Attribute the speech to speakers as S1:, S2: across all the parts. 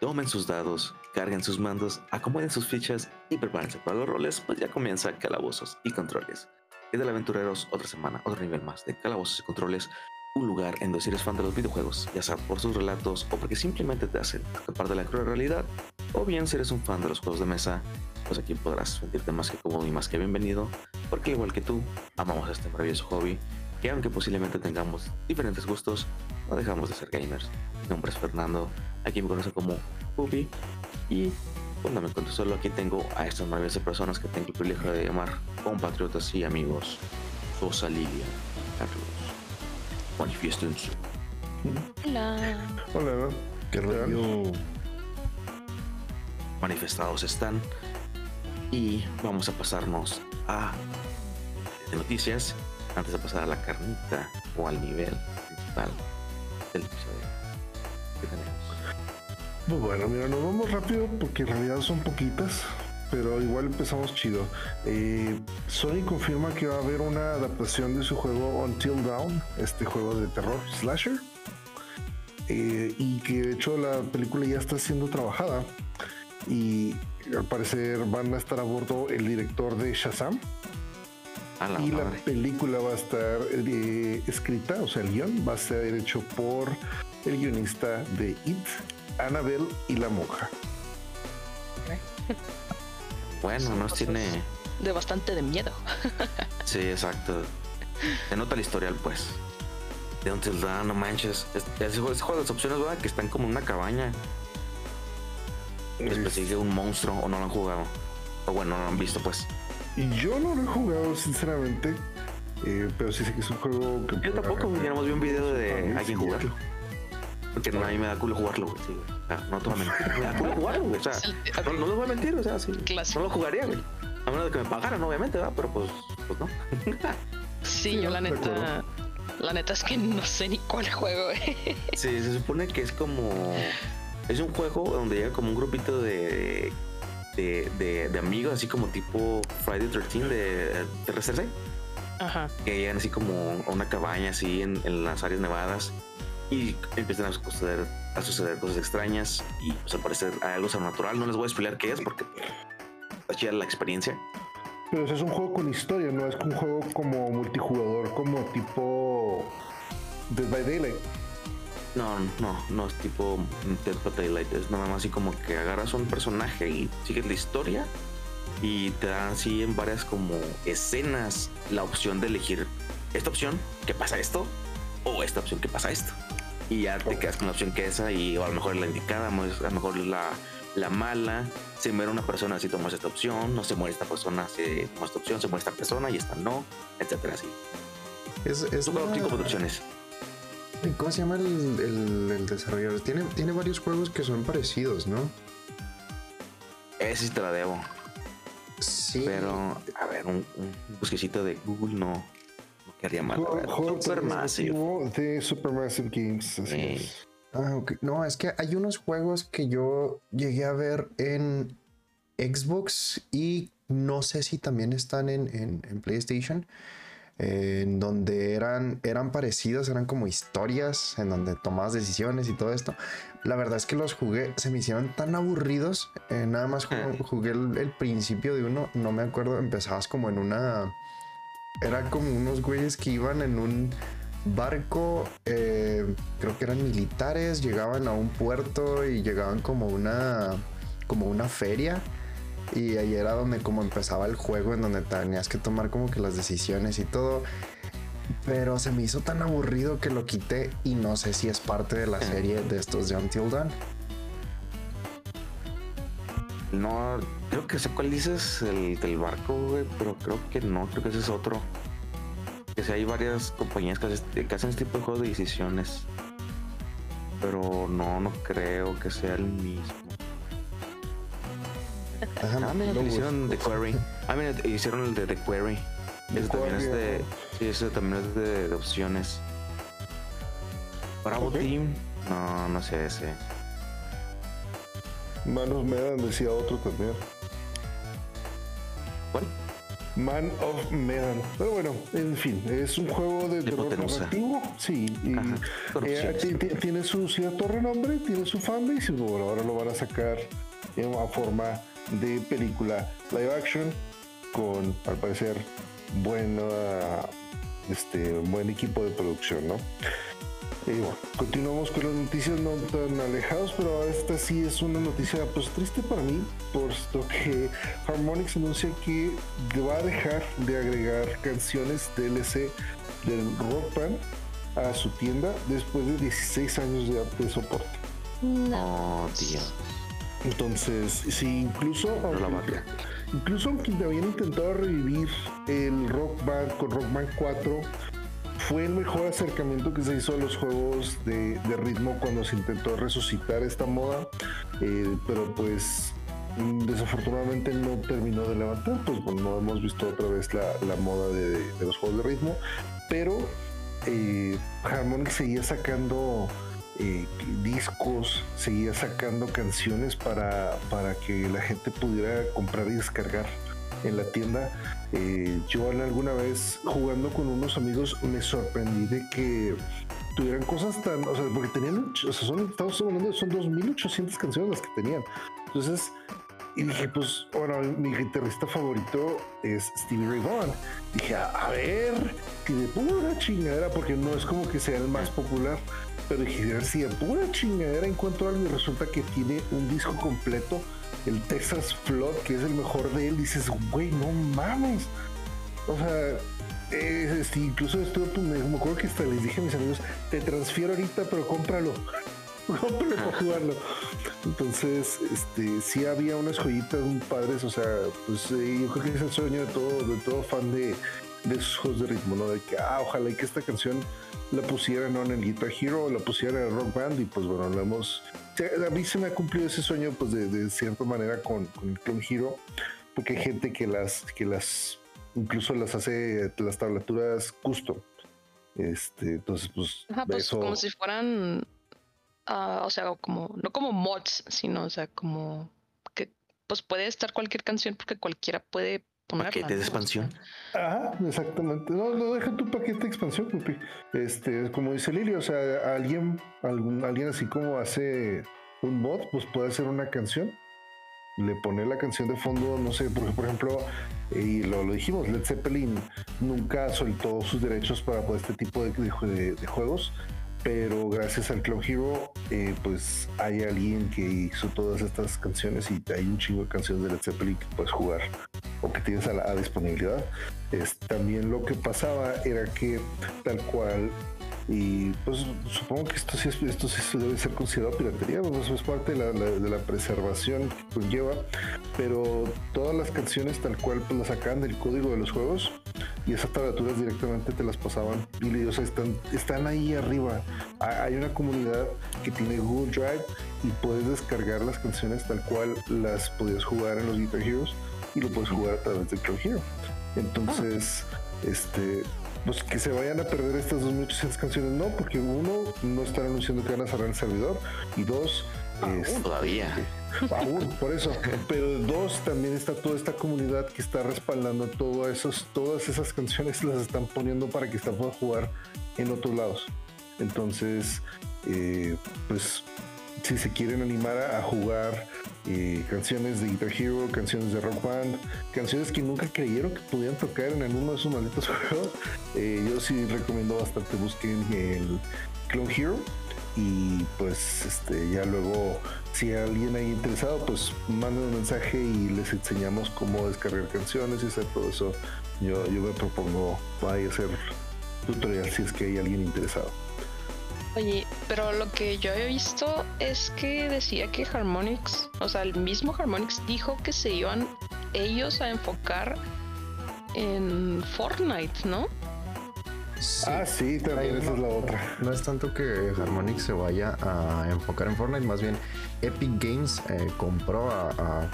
S1: tomen sus dados, carguen sus mandos, acomoden sus fichas y prepárense para los roles, pues ya comienza Calabozos y Controles. Es del Aventureros, otra semana, otro nivel más de Calabozos y Controles, un lugar en donde si eres fan de los videojuegos, ya sea por sus relatos o porque simplemente te hacen escapar de la cruel realidad, o bien si eres un fan de los juegos de mesa, pues aquí podrás sentirte más que cómodo y más que bienvenido, porque al igual que tú, amamos este maravilloso hobby, que aunque posiblemente tengamos diferentes gustos, no dejamos de ser gamers. Mi nombre es Fernando, aquí me conocen como Puppy, y cuando me encuentro solo aquí tengo a estas maravillosas personas que tengo el privilegio de llamar compatriotas y amigos. Sosa Lilia, Carlos. Manifiestense.
S2: Hola.
S3: Hola,
S4: ¿Qué rollo?
S1: Manifestados están. Y vamos a pasarnos a de noticias antes de pasar a la carnita o al nivel principal del episodio. ¿Qué tenemos?
S3: Pues bueno, mira, nos vamos rápido porque en realidad son poquitas, pero igual empezamos chido. Eh, Sony confirma que va a haber una adaptación de su juego Until Dawn, este juego de terror slasher, eh, y que de hecho la película ya está siendo trabajada y al parecer van a estar a bordo el director de Shazam
S1: A la
S3: y la película va a estar eh, escrita, o sea, el guion va a ser hecho por el guionista de It, Annabelle y la monja.
S1: Bueno, nos tiene.
S2: De bastante de miedo.
S1: Sí, exacto. Se nota el historial, pues. De Until Dawn, no manches. Es- ese juego de las opciones, ¿verdad? Que están como en una cabaña. Les
S3: Es-
S1: persigue un monstruo o no lo han jugado. O bueno, no lo han visto, pues.
S3: Y yo no lo he jugado, sinceramente. eh, pero sí sé que es un juego que.
S1: Yo tampoco, güey. Nomás vi un video de alguien
S3: sí,
S1: jugarlo. Porque no, a mí me da culo jugarlo, güey. Sí, güey. O sea, no te voy a mentir. Me da culo jugarlo, güey. O sea, no, no les voy a mentir, o sea, sí.
S2: Clásico.
S1: No lo jugaría, güey. A menos de que me pagaran, obviamente, ¿verdad? Pero pues, pues no.
S2: Sí,
S3: Sí,
S2: yo la neta. La neta es que no sé ni cuál juego. eh.
S1: Sí, se supone que es como. Es un juego donde llega como un grupito de. De, de, de amigos, así como tipo Friday 13 de RCC,
S2: Ajá.
S1: que llegan así como a una cabaña así en, en las áreas nevadas y empiezan a suceder, a suceder cosas extrañas y pues al parecer hay algo sobrenatural. No les voy a explicar qué es porque está chida la experiencia.
S3: Pero ese es un juego con historia, no es un juego como multijugador, como tipo Dead by Daylight.
S1: No, no, no es tipo Dead by Daylight, es nada más así como que agarras un personaje y sigues la historia y te dan así en varias como escenas la opción de elegir esta opción que pasa esto o esta opción que pasa esto. Y ya te quedas con la opción que esa y a lo mejor es la indicada, a lo mejor es la, la mala. Se muere una persona si tomas esta opción, no se muere esta persona si tomas esta opción, se muere esta persona y esta no, etcétera así.
S4: Es, es la-
S1: opciones.
S4: ¿Cómo se llama el, el- el desarrollador? Tiene, tiene varios juegos que son parecidos, ¿no?
S1: Ese sí te la debo.
S4: Sí.
S1: Pero, a ver, un, un busquecito de Google no, no quedaría mal. Supermassive.
S3: de Supermassive Games. así
S1: Sí.
S3: es.
S4: Ah, ok. No, es que hay unos juegos que yo llegué a ver en Xbox y no sé si también están en, en- en PlayStation, eh, en donde eran, eran parecidos, eran como historias, en donde tomabas decisiones y todo esto. La verdad es que los jugué, se me hicieron tan aburridos, eh, nada más jugué, jugué el, el principio de uno, no me acuerdo, empezabas como en una... Era como unos güeyes que iban en un barco, eh, creo que eran militares, llegaban a un puerto y llegaban como una, como una feria. Y ahí era donde como empezaba el juego, en donde tenías que tomar como que las decisiones y todo. Pero se me hizo tan aburrido que lo quité y no sé si es parte de la serie de estos de Until Dawn.
S1: No, creo que sé cuál dices, el del barco, güey, pero creo que no, creo que ese es otro. Que sí hay varias compañías que hacen este tipo de juegos de decisiones. Pero no, no creo que sea el mismo.
S4: Ajá,
S1: Ah, mira,
S4: lo
S1: hicieron The. Query. Ah, mira, hicieron el de The Query.
S3: The
S1: Ese también es de. Sí, ese también es de, de opciones. Bravo
S3: Ok.
S1: Team. No, no sé ese.
S3: Manos Medan decía otro también.
S1: ¿Cuál?
S3: Man of Medan. Pero bueno, en fin, es un juego de terror narrativo. Sí, y
S1: Ajá,
S3: eh, tiene su cierto renombre, tiene su fanbase y bueno, ahora lo van a sacar en una forma de película live action con, al parecer, buena, este, buen equipo de producción, ¿no? Bueno, continuamos con las noticias no tan alejados, pero esta sí es una noticia pues triste para mí, puesto que Harmonix anuncia que va a dejar de agregar canciones DLC del Rock Band a su tienda después de 16 años de, de soporte.
S1: No, tío.
S3: Entonces, sí, incluso
S1: la
S3: incluso aunque habían intentado revivir el Rock Band con Rock Band 4, fue el mejor acercamiento que se hizo a los juegos de, de ritmo cuando se intentó resucitar esta moda, eh, pero pues mm, desafortunadamente no terminó de levantar, pues bueno, no hemos visto otra vez la, la moda de, de los juegos de ritmo, pero eh, Harmonix seguía sacando eh, discos, seguía sacando canciones para, para que la gente pudiera comprar y descargar en la tienda. Eh, yo alguna vez jugando con unos amigos me sorprendí de que tuvieran cosas tan, o sea, porque tenían, o sea, son, estamos hablando, de- son 2.800 canciones las que tenían. Entonces, y dije, pues, bueno, mi guitarrista favorito es Stevie Ray Vaughan. Dije, a, a ver, que de pura chingadera, porque no es como que sea el más popular, pero a ver si de pura chingadera encuentro algo y resulta que tiene un disco completo, el Texas Flood, que es el mejor de él. Dices, güey, no mames. O sea, eh, este, incluso estuve, pues, me, me acuerdo que hasta les dije a mis amigos, te transfiero ahorita, pero cómpralo. Cómpralo para jugarlo. Entonces, este, sí había unas joyitas muy padres, o sea, pues eh, yo creo que es el sueño de todo, de todo fan de, de esos juegos de ritmo, ¿no? De que, ah, ojalá y que esta canción la pusieran ¿no? en el Guitar Hero o la pusieran en el Rock Band y pues bueno, lo hemos... A mí se me ha cumplido ese sueño pues de, de cierta manera con, con el Clone Hero, porque hay gente que las, que las, incluso las hace las tablaturas custom. Este, entonces, pues,
S2: Ajá, pues
S3: eso...
S2: como si fueran, ah, o sea, como, no como mods, sino, o sea, como que pues puede estar cualquier canción porque cualquiera puede.
S1: Paquete de expansión.
S3: Ajá, exactamente. No, no deja tu paquete de expansión, Pupi. Este, como dice Lili, o sea, alguien, algún, alguien así como hace un mod, pues puede hacer una canción. Le pone la canción de fondo, no sé, porque por ejemplo, y lo, lo dijimos, Led Zeppelin nunca soltó sus derechos para pues, este tipo de, de jue- de- de juegos, pero gracias al Clone Hero, eh, pues hay alguien que hizo todas estas canciones y hay un chingo de canciones de Led Zeppelin que puedes jugar o que tienes a la disponibilidad. Es, también lo que pasaba era que tal cual, y pues supongo que esto sí, es- esto sí debe ser considerado piratería, pues, es parte de la, de la preservación que conlleva, pero todas las canciones tal cual pues las sacaban del código de los juegos y esas tablaturas directamente te las pasaban y o sea, están, están ahí arriba. Ha- Hay una comunidad que tiene Google Drive y puedes descargar las canciones tal cual las podías jugar en los Guitar Heroes y lo puedes jugar a través de Clone Hero. Entonces, este, pues que se vayan a perder estas 2800 canciones, no, porque uno, no están anunciando que van a cerrar el servidor y dos, este,
S1: Todavía.
S3: Aún, por eso. Pero dos, también está toda esta comunidad que está respaldando todo esos, todas esas canciones las están poniendo para que se puedan jugar en otros lados. Entonces, eh, pues, si se quieren animar a, a jugar eh, canciones de Guitar Hero, canciones de Rock Band, canciones que nunca creyeron que podían tocar en alguno de esos malditos juegos, eh, yo sí recomiendo bastante busquen el Clone Hero y pues este ya luego si alguien ahí interesado pues manden un mensaje y les enseñamos cómo descargar canciones y hacer todo eso. Yo, yo me propongo ahí hacer tutorial si es que hay alguien interesado
S2: Oye, pero lo que yo había visto es que decía que Harmonix, o sea, el mismo Harmonix dijo que se iban ellos a enfocar en Fortnite, ¿no?
S4: Sí.
S3: ah sí también esa
S4: no-
S3: es la otra
S4: No es tanto que Harmonix se vaya a enfocar en Fortnite, más bien Epic Games eh, compró a, a-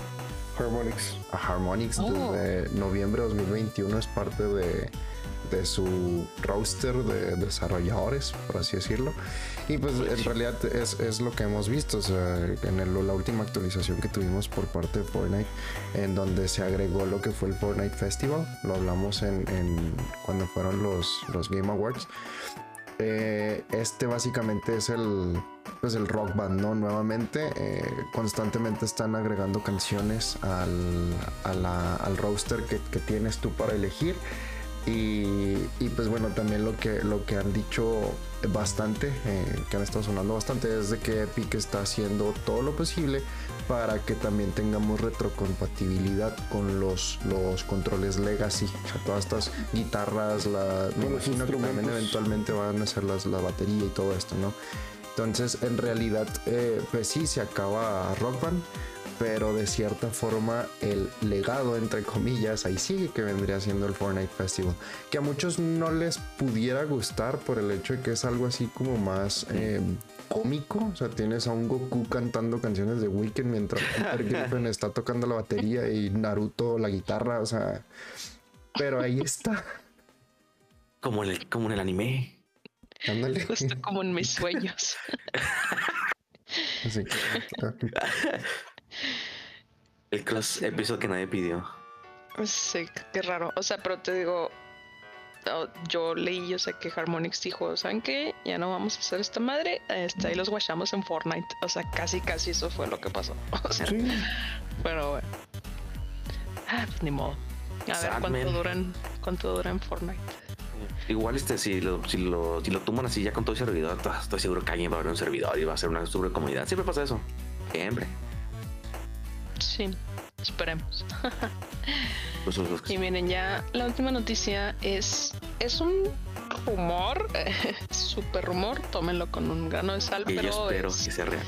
S3: Harmonix
S4: a Harmonix
S2: Oh.
S4: desde noviembre de 2021, es parte de, de su roster de desarrolladores, por así decirlo. Y pues en realidad es, es lo que hemos visto, o sea, en el- la última actualización que tuvimos por parte de Fortnite, en donde se agregó lo que fue el Fortnite Festival, lo hablamos en, en cuando fueron los, los Game Awards. Eh, este básicamente es el pues el rock band no nuevamente eh, constantemente están agregando canciones al, a la- al roster que, que tienes tú para elegir y, y, pues bueno también lo que lo que han dicho bastante eh, que han estado sonando bastante es de que Epic está haciendo todo lo posible para que también tengamos retrocompatibilidad con los, los controles legacy o sea todas estas guitarras la, me imagino que también eventualmente van a ser las, la batería y todo esto no entonces, en realidad, eh, pues sí, se acaba Rock Band, pero de cierta forma el legado, entre comillas, ahí sigue que vendría siendo el Fortnite Festival, que a muchos no les pudiera gustar por el hecho de que es algo así como más eh, cómico, o sea, tienes a un Goku cantando canciones de Weekend mientras Peter Griffin está tocando la batería y Naruto la guitarra, o sea, pero ahí está,
S1: Como en el, como en el anime.
S4: ándale.
S2: Justo como en mis sueños.
S4: Sí.
S1: El cross episodio que nadie pidió.
S2: Sí, qué raro. O sea, pero te digo, oh, yo leí, yo sé que Harmonix dijo, ¿saben qué? Ya no vamos a hacer esta madre. Este, ahí los guachamos en Fortnite. O sea, casi, casi eso fue lo que pasó. O sea,
S3: Sí,
S2: pero bueno. Ah, pues ni modo. A ver cuánto
S1: man.
S2: duran, cuánto dura en Fortnite.
S1: Igual este, si lo, si lo, si lo toman así ya con todo el servidor, to- estoy seguro que alguien va a abrir un servidor y va a ser una super comunidad. Siempre pasa eso. Siempre.
S2: Sí, esperemos.
S1: Pues,
S2: Y miren, ya la última noticia es, es un rumor, súper rumor, tómenlo con un grano de sal,
S1: y yo
S2: pero
S1: espero
S2: es,
S1: que sea real.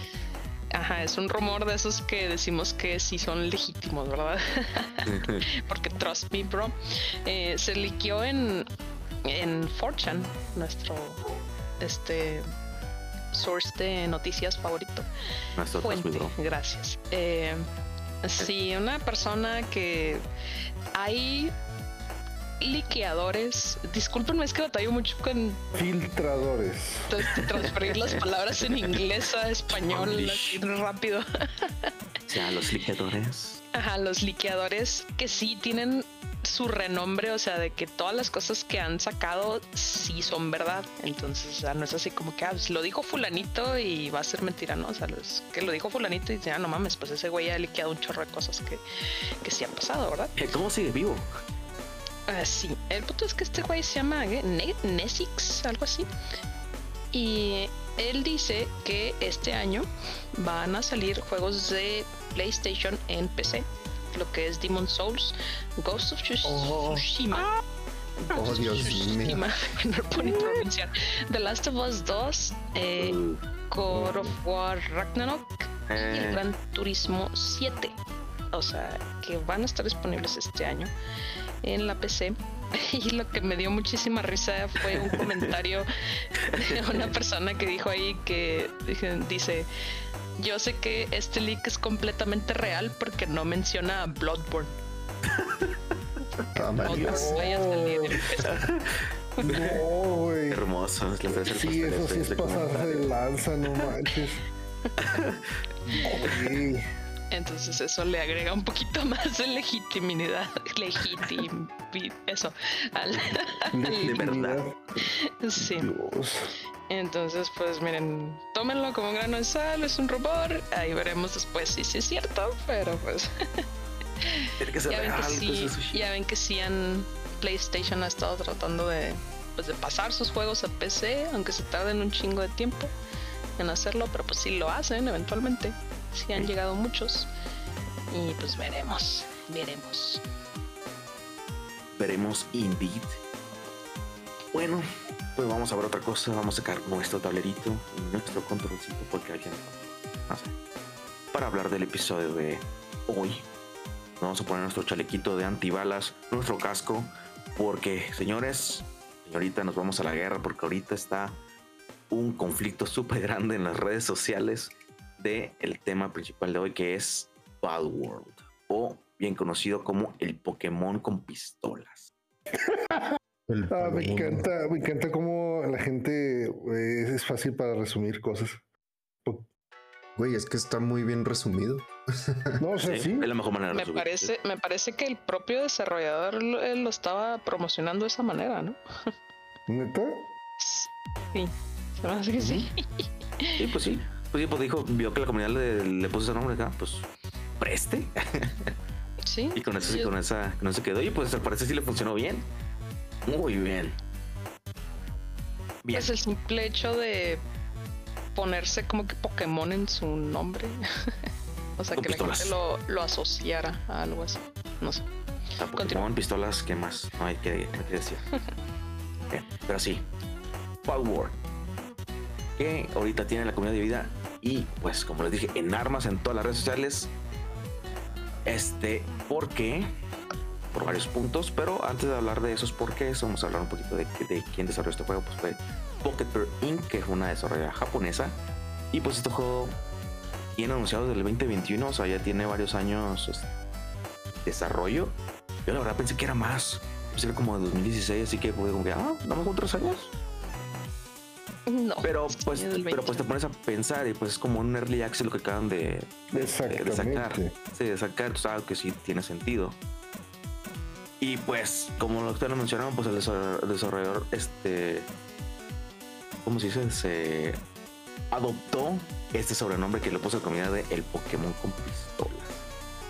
S2: ajá, es un rumor de esos que decimos que sí son legítimos, ¿verdad? Porque trust me, bro, eh, se liqueó en, en 4chan, nuestro este source de noticias favorito.
S1: Nuestro
S2: Fuente, gracias. Eh, sí, una persona que hay liqueadores. Discúlpenme, es que batallo mucho con
S3: filtradores.
S2: transferir las palabras en inglés a español así rápido.
S1: O sea, los liquidadores.
S2: Ajá, los liqueadores que sí tienen su renombre, o sea, de que todas las cosas que han sacado sí son verdad. Entonces, o sea, no es así como que ah, pues, lo dijo fulanito y va a ser mentira, ¿no? O sea, es que lo dijo fulanito y ya no mames, pues ese güey ha liqueado un chorro de cosas que, que sí han pasado, ¿verdad?
S1: Eh, ¿Cómo sigue vivo?
S2: Ah, sí, el punto es que este güey se llama. Ne- Nesix, algo así. Y él dice que este año van a salir juegos de PlayStation en PC. Lo que es Demon Souls, Ghost of
S3: Oh.
S2: Tsushima.
S4: Oh,
S2: Ghost of
S4: Dios mío.
S2: No. The Last of Us 2, eh, God of War Ragnarok y el
S1: Eh,
S2: Gran Turismo 7. O sea, que van a estar disponibles este año en la PC. Y lo que me dio muchísima risa fue un comentario de una persona que dijo ahí que dice, yo sé que este leak es completamente real porque no menciona a Bloodborne. En PC.
S3: No, güey.
S1: hermoso. Les voy a hacer
S3: Sí, eso sí
S1: pastel
S3: es
S1: de
S3: pasarse de lanza, no manches.
S2: Entonces eso le agrega un poquito más de legitimidad, legitim, eso, al,
S1: De verdad.
S2: sí.
S3: Dios.
S2: Entonces, pues miren, tómenlo como un grano de sal, es un rumor, ahí veremos después si sí es cierto, pero pues
S1: que
S2: ya ven que sí,
S1: pues, sí.
S2: ya ven que sí han PlayStation ha estado tratando de pues de pasar sus juegos a PC, aunque se tarden un chingo de tiempo en hacerlo, pero pues sí lo hacen eventualmente. Sí han llegado muchos y pues veremos, veremos.
S1: Veremos indeed. Bueno, pues vamos a ver otra cosa. Vamos a sacar nuestro tablerito y nuestro controlcito porque alguien no sé. Para hablar del episodio de hoy. Vamos a poner nuestro chalequito de antibalas, nuestro casco, porque señores, señorita, nos vamos a la guerra porque ahorita está un conflicto súper grande en las redes sociales de el tema principal de hoy que es Bad World o bien conocido como el Pokémon con pistolas.
S3: Ah, me encanta, me encanta cómo la gente eh, es fácil para resumir cosas.
S4: Güey, es que está muy bien resumido.
S3: No, o sea, sí.
S1: Es la mejor manera de
S2: Me
S1: resumir.
S2: parece, me parece que el propio desarrollador lo estaba promocionando de esa manera, ¿no?
S3: ¿Neta?
S2: Sí, se me hace que sí.
S1: Sí, pues sí. Pues sí, pues dijo, vio que la comunidad le, le puso ese nombre acá, pues preste.
S2: Sí.
S1: Y con eso,
S2: sí,
S1: con esa, con eso quedó. Y pues al parecer sí le funcionó bien. Muy bien. Bien.
S2: Es el simple hecho de ponerse como que Pokémon en su nombre. o sea,
S1: Con
S2: que la
S1: pistolas.
S2: gente lo, lo asociara a algo así. No sé.
S1: A Pokémon, pistolas, ¿qué más? No hay que, no hay que decir. Bien, pero sí. Power. Que ahorita tiene la comunidad dividida. Y pues, como les dije, en armas en todas las redes sociales. Este, ¿por qué? Por varios puntos. Pero antes de hablar de esos por qué, vamos a hablar un poquito de, de quién desarrolló este juego. Pues fue Pocket Bear Inc., que es una desarrolladora japonesa. Y pues este juego tiene anunciado desde el 2021. O sea, ya tiene varios años este, desarrollo. Yo la verdad pensé que era más. Pensé que era como de 2016, así que fue como que, ah, damos otros años.
S2: No.
S1: Pero pues, pero pues te
S2: 20.
S1: pones a pensar y pues es como un early access lo que acaban de, de, de sacar. Sí, de sacar, tú sabes que sí tiene sentido. Y pues, como lo ustedes lo mencionaron, pues el desarrollador, este, ¿cómo se dice? Se adoptó este sobrenombre que le puso a la comunidad de el Pokémon con pistolas.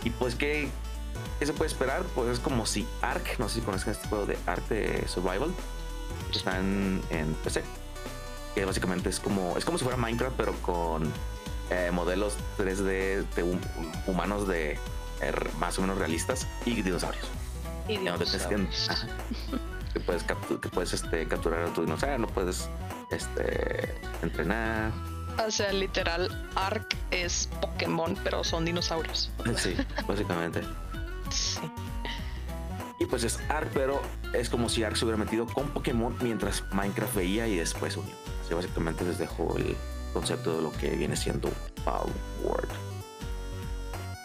S1: Y pues, ¿qué, ¿qué se puede esperar? Pues es como si Ark, no sé si conocen este juego de Ark de Survival, que está en, en PC. Que básicamente es como, es como si fuera Minecraft, pero con eh, modelos 3D de hum- humanos de eh, más o menos realistas y dinosaurios.
S2: Y dinosaurios.
S1: que puedes, captu- que puedes este, capturar a tu dinosaurio, no puedes este, entrenar.
S2: O sea, literal, Ark es Pokémon, pero son dinosaurios.
S1: Sí, básicamente.
S2: Sí.
S1: Y pues es Ark, pero es como si Ark se hubiera metido con Pokémon mientras Minecraft veía y después unió. Así básicamente les dejó el concepto de lo que viene siendo Power.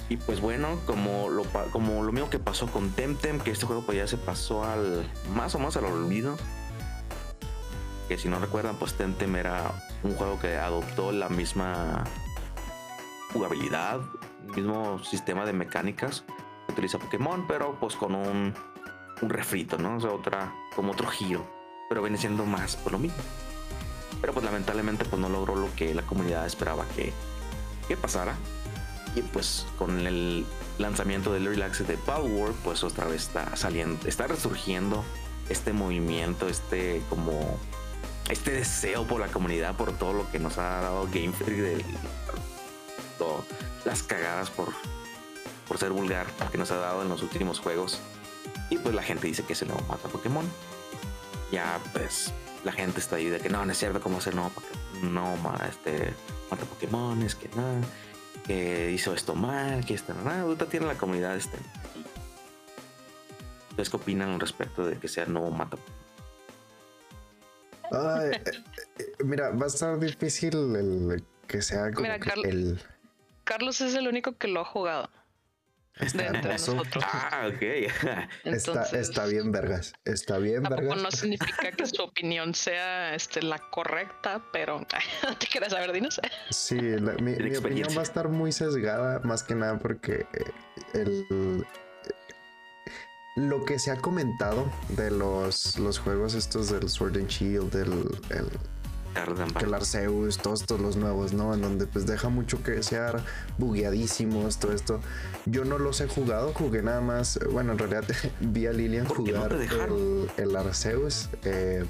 S1: Y pues bueno, como lo, como lo mismo que pasó con Temtem, que este juego pues ya se pasó al más o menos al olvido. Que si no recuerdan, pues Temtem era un juego que adoptó la misma jugabilidad, mismo sistema de mecánicas que utiliza Pokémon, pero pues con un, un refrito, ¿no? O sea, otra, como otro giro. Pero viene siendo más por lo mismo. Pero pues lamentablemente pues no logró lo que la comunidad esperaba que, que pasara. Y pues con el lanzamiento del Access de Power pues otra vez está saliendo, está resurgiendo este movimiento, este como este deseo por la comunidad, por todo lo que nos ha dado Game Freak de todo- las cagadas por, por ser vulgar que nos ha dado en los últimos juegos. Y pues la gente dice que es nuevo mata Pokémon. Ya pues la gente está ahí de que no, no es cierto cómo hacer nuevo Pokémon. No, ma- este mata Pokémon, es que nada, que hizo esto mal, que esto nada. Ahorita tiene la comunidad este. ¿Ustedes qué opinan al respecto de que sea nuevo mata
S4: Ay, eh, eh, mira, va a estar difícil el que sea como
S2: Mira,
S4: que
S2: Carl-
S4: el
S2: Carlos es el único que lo ha jugado.
S4: Está
S2: de entre
S4: hermoso.
S2: nosotros.
S1: Ah, ok.
S4: Está,
S2: Entonces,
S4: está bien vergas. Está bien vergas.
S2: no significa que su opinión sea este, la correcta, pero no te quieres saber, dinos.
S4: Sí, la- mi, mi opinión va a estar muy sesgada, más que nada porque eh, el, lo que se ha comentado de los, los juegos estos del Sword and Shield, del el, Que el Arceus, todos estos los nuevos, ¿no? En donde pues deja mucho que desear, bugueadísimos, todo esto. Yo no los he jugado, jugué nada más, bueno, en realidad vi a Lilian
S1: ¿Por qué no
S4: jugar el, el Arceus. eh,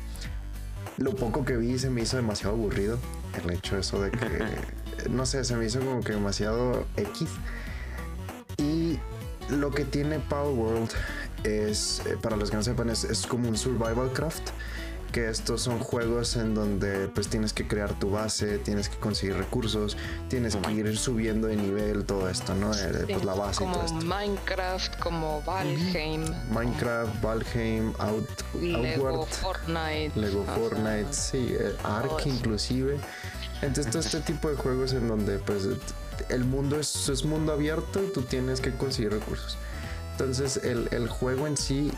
S4: lo poco que vi se me hizo demasiado aburrido. El hecho eso de que, no sé, se me hizo como que demasiado X. Y lo que tiene Power World es, eh, para los que no sepan, es, es como un survival craft. Que estos son juegos en donde pues tienes que crear tu base, tienes que conseguir recursos, tienes que ir subiendo de nivel, todo esto, ¿no? Eh, pues la base y todo esto.
S2: Minecraft, como Valheim,
S4: Minecraft, Valheim, Out,
S2: Lego,
S4: Outward,
S2: Fortnite.
S4: Lego. Fortnite, sí, eh, Ark inclusive. Entonces todo este tipo de juegos en donde pues el mundo es, es mundo abierto y tú tienes que conseguir recursos. Entonces el, el juego en sí,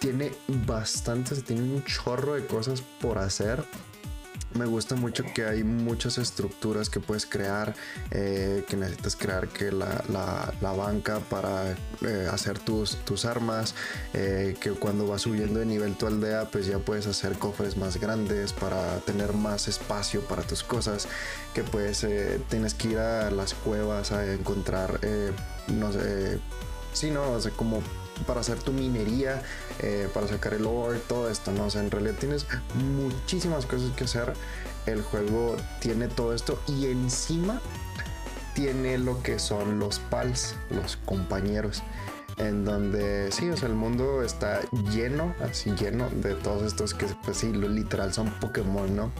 S4: tiene bastante, tiene un chorro de cosas por hacer. Me gusta mucho que hay muchas estructuras que puedes crear, eh, que necesitas crear que la, banca para eh, hacer tus, tus armas, eh, que cuando vas subiendo de nivel tu aldea, pues ya puedes hacer cofres más grandes para tener más espacio para tus cosas, que pues tienes que ir a las cuevas a encontrar, no sé, sí, no, o como para hacer tu minería, eh, para sacar el ore, todo esto, ¿no? O sea, en realidad tienes muchísimas cosas que hacer. El juego tiene todo esto y encima tiene lo que son los pals, los compañeros. En donde sí, o sea, el mundo está lleno, así lleno de todos estos que, pues sí, literal son Pokémon, ¿no?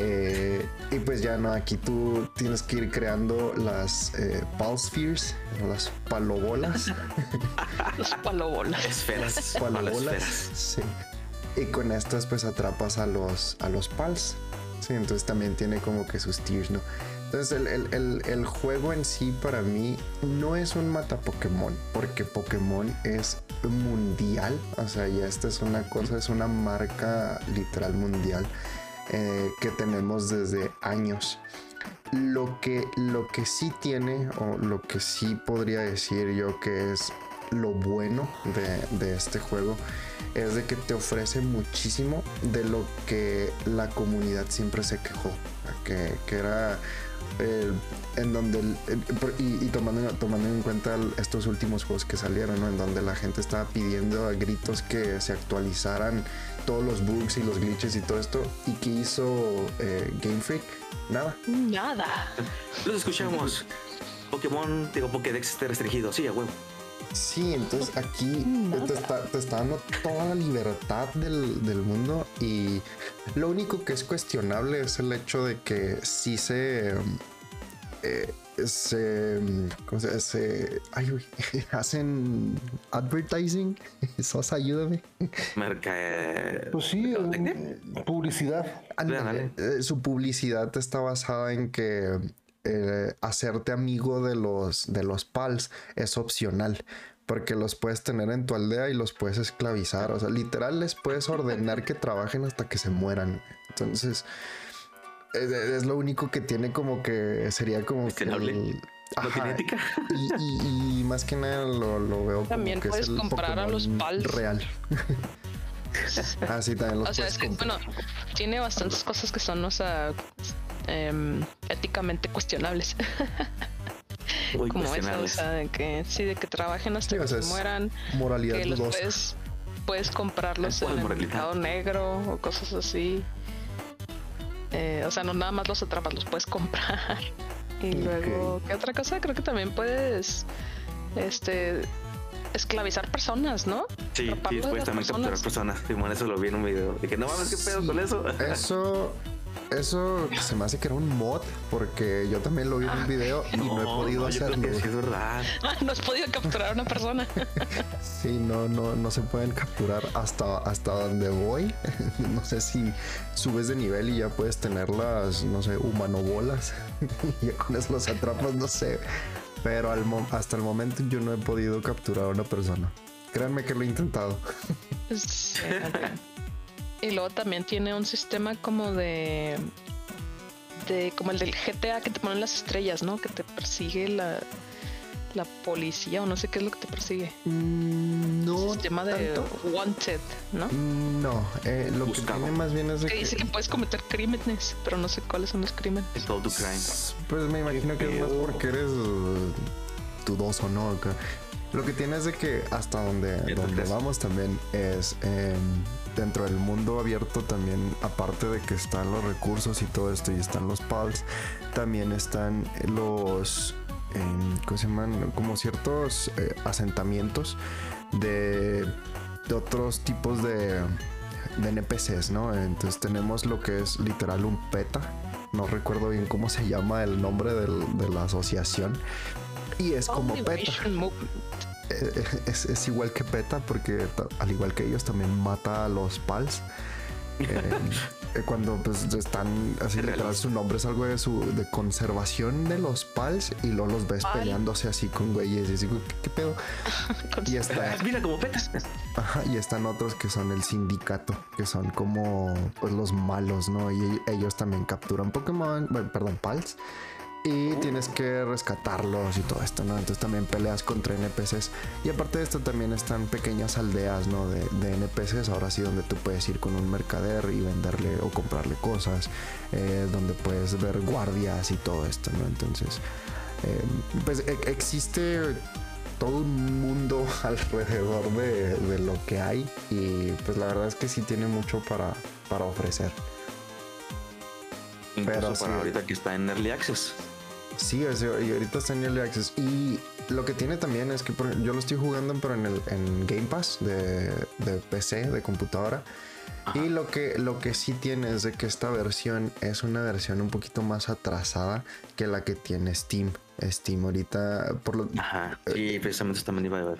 S4: Eh, y pues ya no, aquí tú tienes que ir creando las eh, Spheres, las palobolas.
S2: Las palobolas.
S1: Esferas.
S4: Palobolas. Sí. Y con estas pues atrapas a los, a los pals. Sí, entonces también tiene como que sus tiers, ¿no? Entonces el, el, el, juego en sí para mí no es un mata Pokémon, porque Pokémon es mundial, o sea, ya esta es una cosa, es una marca literal mundial. Eh, que tenemos desde años. Lo que, lo que sí tiene, o lo que sí podría decir yo que es lo bueno de, este juego, es de que te ofrece muchísimo de lo que la comunidad siempre se quejó, que, que era eh, en donde y, tomando, tomando en cuenta estos últimos juegos que salieron, en donde la gente estaba pidiendo a gritos que se actualizaran todos los bugs y los glitches y todo esto. ¿Y que hizo eh, Game Freak? Nada.
S2: Nada.
S1: Los escuchamos. Pokémon, digo, Pokédex esté restringido. Sí, a huevo.
S4: Sí, entonces aquí te está, te está, dando toda la libertad del, del, mundo y lo único que es cuestionable es el hecho de que sí se... Eh, se, ¿cómo se, se ay, hacen advertising. Sos, ayúdame.
S1: Marca.
S3: Pues sí, publicidad.
S4: Eh, su publicidad está basada en que eh, hacerte amigo de los, de los pals es opcional. Porque los puedes tener en tu aldea y los puedes esclavizar. O sea, literal les puedes ordenar que trabajen hasta que se mueran. Entonces, es, lo único que tiene como que sería como que... Y, más que nada lo, veo
S2: también
S4: como
S2: que puedes comprar a los pals
S4: real. ah, sí, también los
S2: O sea, es que, bueno, tiene bastantes cosas que son, o sea, Em, éticamente cuestionables. Como eso, o sea, de que sí, de que trabajen hasta que se mueran.
S4: Moralidad
S2: que los puedes, puedes comprarlos en el mercado negro o cosas así. Eh, o sea, no nada más los atrapas, los puedes comprar. Y luego, ¿qué otra cosa? Creo que también puedes este esclavizar personas, ¿no?
S1: Sí, sí puedes también capturar personas. Simón, eso lo vi en un video. De que no mames, qué pedo con eso.
S4: Eso eso se me hace que era un mod, porque yo también lo vi en un video y no, he podido hacerlo.
S1: es verdad.
S2: no has podido capturar a una persona.
S4: sí, no, no, no se pueden capturar hasta, hasta donde voy. no sé si subes de nivel y ya puedes tener las, no sé, humanobolas. y ya con eso los atrapas, no sé. Pero al hasta el momento yo no he podido capturar a una persona. Créanme que lo he intentado.
S2: Sí, y luego también tiene un sistema como de. de como el del GTA que te ponen las estrellas, ¿no? Que te persigue la, la policía o no sé qué es lo que te persigue.
S4: Mm, no.
S2: Sistema de Wanted, ¿no?
S4: No, eh, lo que tiene más bien es de
S2: que, dice que puedes cometer crímenes, pero no sé cuáles son los crímenes.
S1: crimes.
S4: Pues me imagino que es más porque eres dudoso, ¿no? Lo que tiene es de que hasta donde, donde vamos también es em, dentro del mundo abierto también, aparte de que están los recursos y todo esto y están los pals, también están los, em, ¿cómo se llaman? Como ciertos eh, asentamientos de, de, otros tipos de, de NPCs, ¿no? Entonces tenemos lo que es literal un PETA, no recuerdo bien cómo se llama el nombre de la asociación, y es como PETA. Eh, es, igual que PETA porque al igual que ellos también mata a los PALs. Eh, eh, cuando pues están así literal su nombre es algo de su de conservación de los pals y luego los ves peleándose así con güeyes y así ¿qué, pedo?
S1: y está mira como petas.
S4: Ajá, y están otros que son el sindicato, que son como pues los malos, ¿no? Y ellos también capturan Pokémon, bueno, perdón, pals y tienes que rescatarlos y todo esto, ¿no? Entonces también peleas contra NPCs. Y aparte de esto también están pequeñas aldeas, ¿no? De, de NPCs, ahora sí, donde tú puedes ir con un mercader y venderle o comprarle cosas, eh, donde puedes ver guardias y todo esto, ¿no? Entonces, eh, pues e, existe todo un mundo alrededor de, de, lo que hay y pues la verdad es que sí tiene mucho para, para ofrecer.
S1: Pero para ahorita que está en Early Access.
S4: Sí, y ahorita está en Early Access. Y lo que tiene también es que yo lo estoy jugando, pero en el en Game Pass de, PC, de computadora. Y lo que, lo que sí tiene es de que esta versión es una versión un poquito más atrasada que la que tiene Steam. Steam ahorita, por lo...
S1: Ajá, sí, precisamente también iba a ver.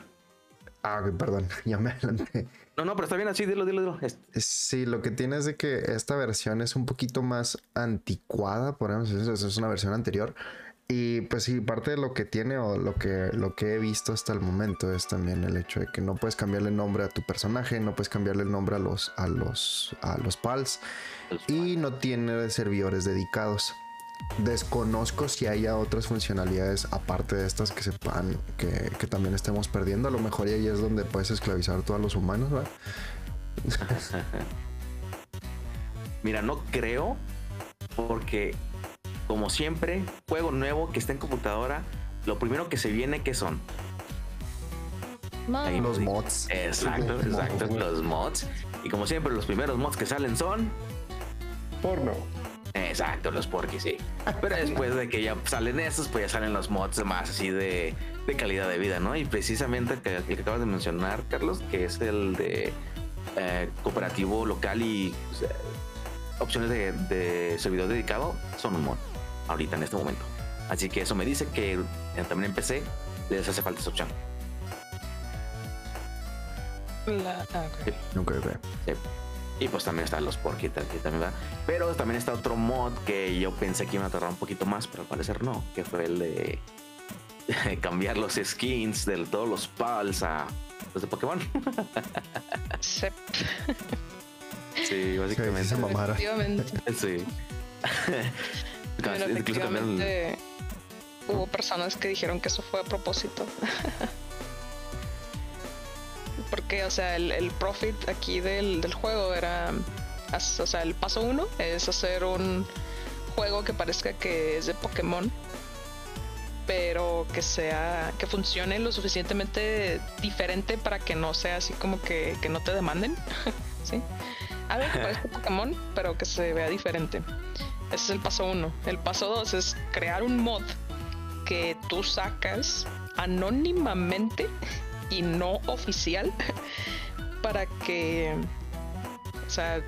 S4: Ah, perdón, ya me adelanté.
S1: No, no, pero está bien así, dilo, dilo, dilo.
S4: Sí, lo que tiene es de que esta versión es un poquito más anticuada, por ejemplo, es una versión anterior. Y pues sí, parte de lo que tiene o lo que, lo que he visto hasta el momento es también el hecho de que no puedes cambiarle el nombre a tu personaje, no puedes cambiarle el nombre a los, a los, a los PALs y no tiene servidores dedicados. Desconozco si haya otras funcionalidades aparte de estas que sepan que, que también estemos perdiendo. A lo mejor ahí es donde puedes esclavizar a todos los humanos, ¿verdad?
S1: Mira, no creo porque como siempre, juego nuevo que está en computadora, lo primero que se viene, ¿qué son?
S4: Los mods.
S1: Exacto, exacto, los mods. Y como siempre, los primeros mods que salen son...
S3: Porno.
S1: Exacto, los porquis, sí. Pero después de que ya salen esos, pues ya salen los mods más así de, calidad de vida, ¿no? Y precisamente el que, el que acabas de mencionar, Carlos, que es el de eh, cooperativo local y opciones de, de, servidor dedicado, son un mod ahorita en este momento. Así que eso me dice que también en PC les hace falta esa opción.
S2: La, ah,
S4: Nunca
S1: Y pues también están los Porky también va. Pero también está otro mod que yo pensé que iba a tardar un poquito más, pero al parecer no, que fue el de cambiar los skins de todos los pals a los de Pokémon. sí. sí, básicamente. Sí.
S2: efectivamente hubo personas que dijeron que eso fue a propósito. Porque, o sea, el, profit aquí del, juego era. O sea, el paso uno es hacer un juego que parezca que es de Pokémon, pero que sea. que funcione lo suficientemente diferente para que no sea así como que, que no te demanden. ¿Sí? A ver, que parezca Pokémon, pero que se vea diferente. Ese es el paso uno. El paso dos es crear un mod que tú sacas anónimamente y no oficial para que, o sea,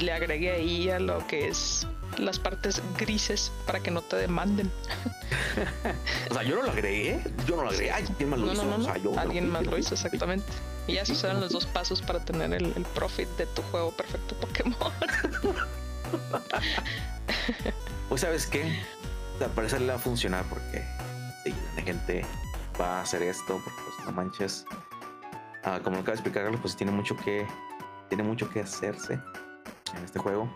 S2: le agregue ahí a lo que es las partes grises para que no te demanden.
S1: o sea, yo no lo agregué, yo no lo agregué, alguien más lo hizo.
S2: No, no, alguien más lo hizo, exactamente. Y esos eran los dos pasos para tener el, el profit de tu juego perfecto Pokémon.
S1: pues sabes qué, al parecer le va a funcionar porque sí, la gente va a hacer esto porque pues no manches. Ah, como lo acabo de explicar, pues tiene mucho que tiene mucho que hacerse en este juego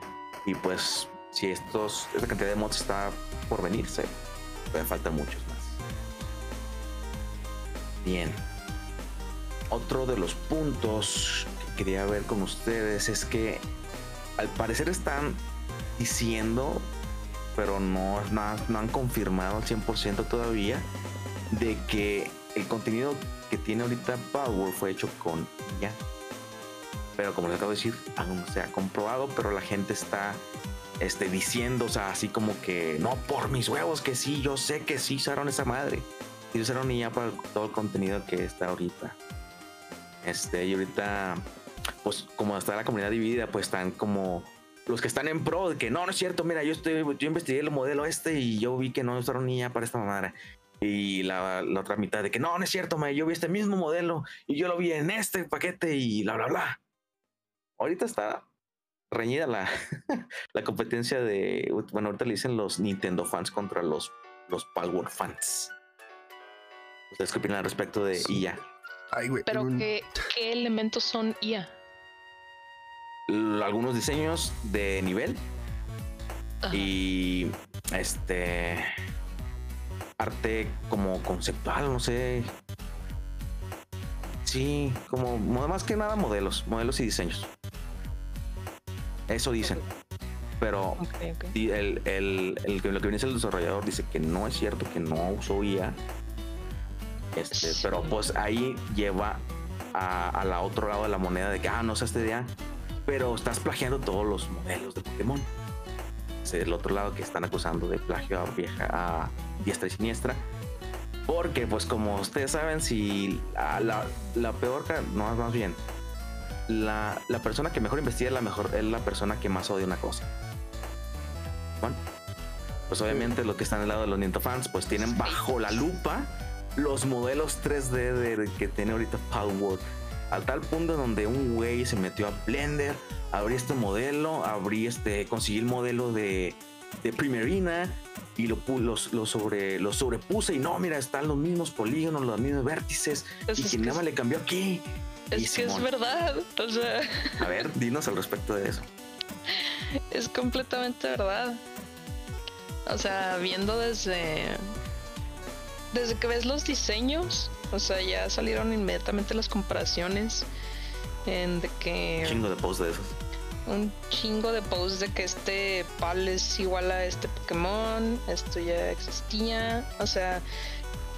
S1: y pues si estos esta cantidad de mods está por venirse, pueden faltar muchos más. Bien. Otro de los puntos que quería ver con ustedes es que al parecer están diciendo, pero no, no, han confirmado al 100% todavía, de que el contenido que tiene ahorita Power fue hecho con ya. Pero como les acabo de decir, aún no se ha comprobado, pero la gente está este, diciendo, o sea, así como que, no, por mis huevos, que sí, yo sé que sí usaron esa madre. Y usaron ya para todo el contenido que está ahorita. Este, y ahorita pues como está la comunidad dividida, pues están como los que están en pro de que no, no es cierto, mira, yo estoy, yo investigué el modelo este y yo vi que no usaron niña para esta mamada. Y la, otra mitad de que no, no es cierto, yo vi este mismo modelo y yo lo vi en este paquete y bla, bla, bla. Ahorita está reñida la, la competencia de, bueno, ahorita le dicen los Nintendo fans contra los, los Power fans. ¿Ustedes qué opinan al respecto de
S4: Sí.
S1: IA?
S4: Ay, güey.
S2: Pero ¿qué, qué elementos son IA?
S1: Algunos diseños de nivel
S2: Ajá.
S1: y este arte como conceptual, no sé. Sí, como mo- más que nada modelos, modelos y diseños. Eso dicen. Pero
S2: Ok, ok.
S1: di- el, el, lo que viene es el desarrollador dice que no es cierto, que no usó IA. Este,
S2: Sí.
S1: pero pues ahí lleva a, a la otro lado de la moneda de que ah, no usaste IA, pero estás plagiando todos los modelos de Pokémon. Es el otro lado que están acusando de plagio a vieja a diestra y siniestra. Porque, pues, como ustedes saben, si a la, la peor, no más bien, la, la persona que mejor investiga es la mejor, es la persona que más odia una cosa. Bueno, pues obviamente los que están al lado de los Nintendo fans, pues tienen bajo la lupa los modelos 3D de, que tiene ahorita Power. Al tal punto donde un güey se metió a Blender, abrí este modelo, abrí este, conseguí el modelo de, de Primerina y lo, los, lo sobre, lo sobrepuse y no, mira, están los mismos polígonos, los mismos vértices
S2: Pues
S1: y
S2: es
S1: que nada más le cambió aquí. Y
S2: Es que es verdad. O sea,
S1: A ver, dinos al respecto de eso.
S2: es completamente verdad. O sea, viendo desde. Desde que ves los diseños, o sea, ya salieron inmediatamente las comparaciones. En de que.
S1: Chingo de posts de esos.
S2: un chingo de posts de que este pal es igual a este Pokémon, esto ya existía, o sea,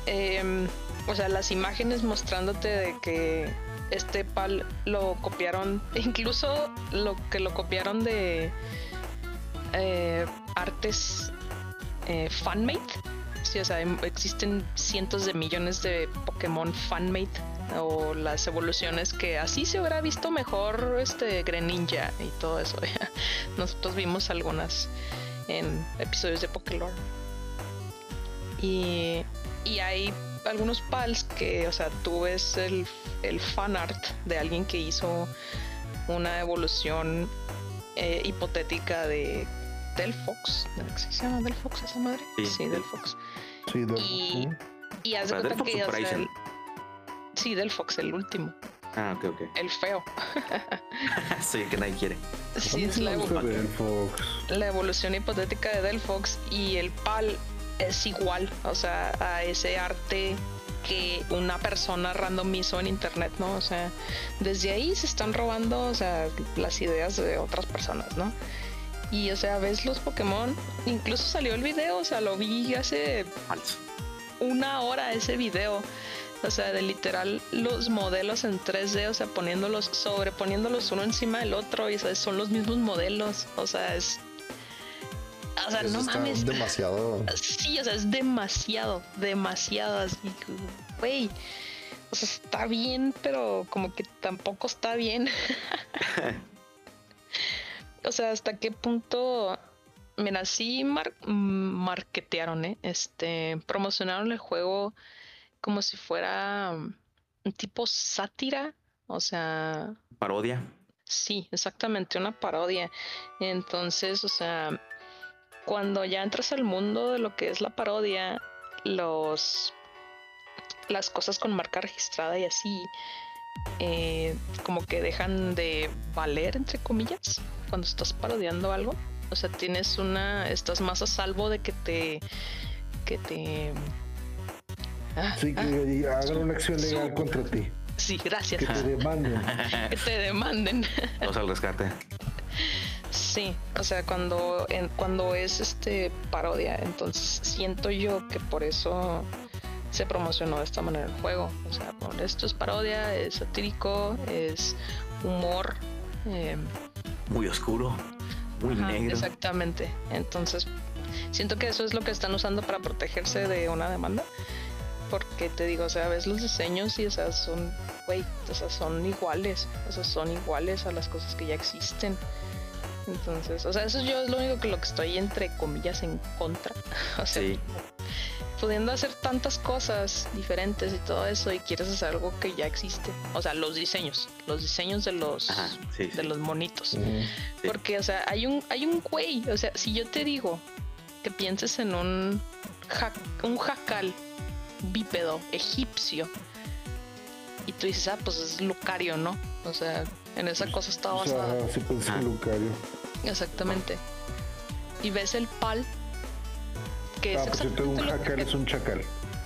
S2: em, o sea, las imágenes mostrándote de que este pal lo copiaron, incluso lo que lo copiaron de eh, artes eh, fanmade. O sea, em- existen cientos de millones de Pokémon fanmade o las evoluciones que así se hubiera visto mejor este Greninja y todo eso. Nosotros vimos algunas en episodios de Pokélore. Y, y hay algunos pals que, o sea, tú ves el, el fan de alguien que hizo una evolución eh, hipotética de Delphox. ¿Se llama Delphox esa madre?
S1: Sí.
S2: sí Delphox.
S3: Sí, de-
S2: Y-
S3: ujú.
S2: Y haz de
S1: Para
S2: cuenta que,
S1: o
S2: sea, el- sí, Delphox, el último,
S1: Ah, ok, ok.
S2: el feo.
S1: sí, que nadie quiere.
S2: Sí, es la,
S3: me gusta
S2: evo-
S3: Delphox.
S2: la evolución hipotética de Delphox y el PAL es igual, o sea, a ese arte que una persona random hizo en internet, ¿no? O sea, desde ahí se están robando, o sea, las ideas de otras personas, ¿no? Y, o sea, ves los Pokémon, incluso salió el video, o sea, lo vi hace una hora ese video. O sea, de literal los modelos en 3D, o sea, poniéndolos, sobreponiéndolos uno encima del otro, y ¿sabes? son los mismos modelos. O sea, es. O sea,
S4: Eso
S2: no mames.
S4: demasiado.
S2: Sí, o sea, es demasiado, demasiado así. Güey. O sea, está bien, pero como que tampoco está bien. o sea, hasta qué punto. Mira, sí mar- mm, marketearon, ¿eh? Este, promocionaron el juego como si fuera mm, un tipo sátira. O sea,
S1: Parodia.
S2: Sí, exactamente, una parodia. Entonces, o sea, cuando ya entras al mundo de lo que es la parodia, los las cosas con marca registrada y así, eh, como que dejan de valer, entre comillas, cuando estás parodiando algo. O sea, tienes una, estás más a salvo de que te, que te. Ah,
S3: Sí, que
S2: ah,
S3: hagan una acción legal
S2: su-
S3: contra ti.
S2: sí, gracias.
S3: Que te demanden.
S2: Que te demanden.
S1: Vamos al rescate.
S2: Sí, o sea, cuando, en- cuando es este parodia, entonces siento yo que por eso se promocionó de esta manera el juego. O sea, esto es parodia, es satírico, es humor. eh,
S1: Muy oscuro. Muy
S2: ajá,
S1: negro.
S2: Exactamente. Entonces, siento que eso es lo que están usando para protegerse de una demanda. Porque te digo, o sea, ves los diseños y, o sea, son, güey, o sea, son iguales. O sea, son iguales a las cosas que ya existen. Entonces, o sea, eso yo es lo único que lo que estoy entre comillas en contra. O sea,
S1: Sí.
S2: Pudiendo hacer tantas cosas diferentes y todo eso y quieres hacer algo que ya existe. O sea, los diseños, los diseños de los
S1: Ajá, sí,
S2: de
S1: sí.
S2: los monitos.
S1: Sí.
S2: Porque, o sea, hay un, hay un güey, o sea, si yo te digo que pienses en un, ja- un jacal bípedo egipcio y tú dices, ah, pues es Lucario, ¿no? O sea, en esa cosa está
S3: O sea,
S2: basada.
S3: sí
S1: Ah.
S3: Lucario.
S2: Exactamente. Y ves el pal, que
S3: Ah,
S2: es
S3: cierto, un jacal
S2: que-
S3: es un chacal.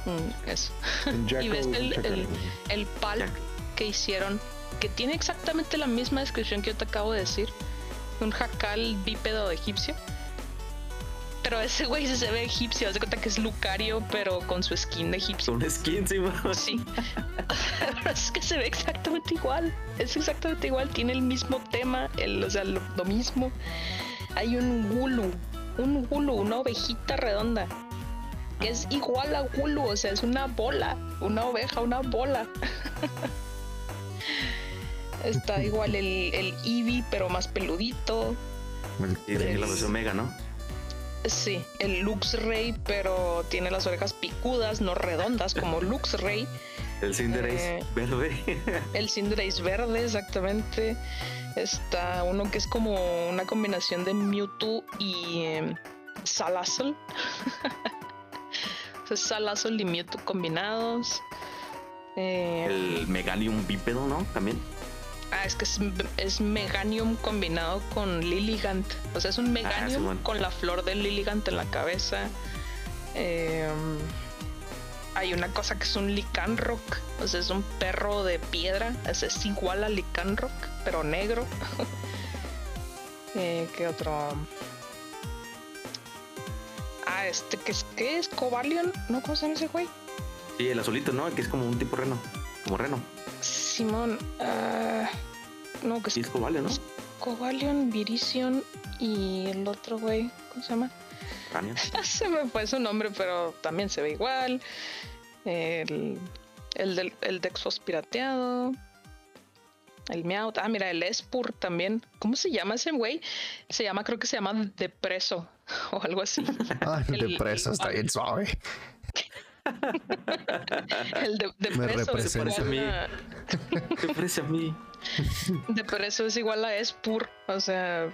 S2: Mm, eso.
S3: Un jackal
S2: ves el- el- El pal que hicieron, que tiene exactamente la misma descripción que yo te acabo de decir, un jacal bípedo egipcio. Pero ese güey se ve egipcio, haz de cuenta que es Lucario, pero con su skin de egipcio.
S1: Un skin, sí, ma.
S2: Sí. Pero es que se ve exactamente igual. Es exactamente igual. Tiene el mismo tema, el, o sea, lo, lo mismo. Hay un gulu, un gulu, una ovejita redonda. Que es igual a gulu, o sea, es una bola, una oveja, una bola. Está igual el, el Eevee, pero más peludito.
S1: Y ahí la versión Mega, ¿no?
S2: Sí, el Luxray, pero tiene las orejas picudas, no redondas como Luxray.
S1: El Cinderace
S2: Eh.
S1: verde.
S2: El Cinderace verde, exactamente. Está uno que es como una combinación de Mewtwo y eh, sea, Salazzle y Mewtwo combinados. Eh,
S1: el Meganium bípedo, ¿no? También.
S2: ah, es que es, es Meganium combinado con Lilligant. O sea, es un Meganium
S1: Simón.
S2: con la flor de Lilligant en la cabeza. Eh, hay una cosa que es un Lycanroc. O sea, es un perro de piedra. O sea, es igual a Lycanroc, pero negro. eh, ¿Qué otro? Ah, este que es, ¿qué es? Cobalion, ¿no? ¿Cómo se llama ese güey?
S1: Sí, el azulito, ¿no? Que es como un tipo reno. Como reno.
S2: Simón, ah, no, que es
S1: Sí, es Cobale, ¿no?
S2: Cobalion, Virizion y el otro güey, ¿cómo se llama? Se me fue su nombre, pero también se ve igual. El, el del el Dexos pirateado. El Meowth. Ah, mira, el Espur también. ¿Cómo se llama ese güey? Se llama, creo que se llama Depreso o algo así.
S4: Ay,
S2: El-
S4: de preso está bien suave.
S2: El de, Depreso es
S4: representa.
S2: igual a-
S1: ¿Qué parece a mí?
S2: De por eso es igual a Espur. O sea,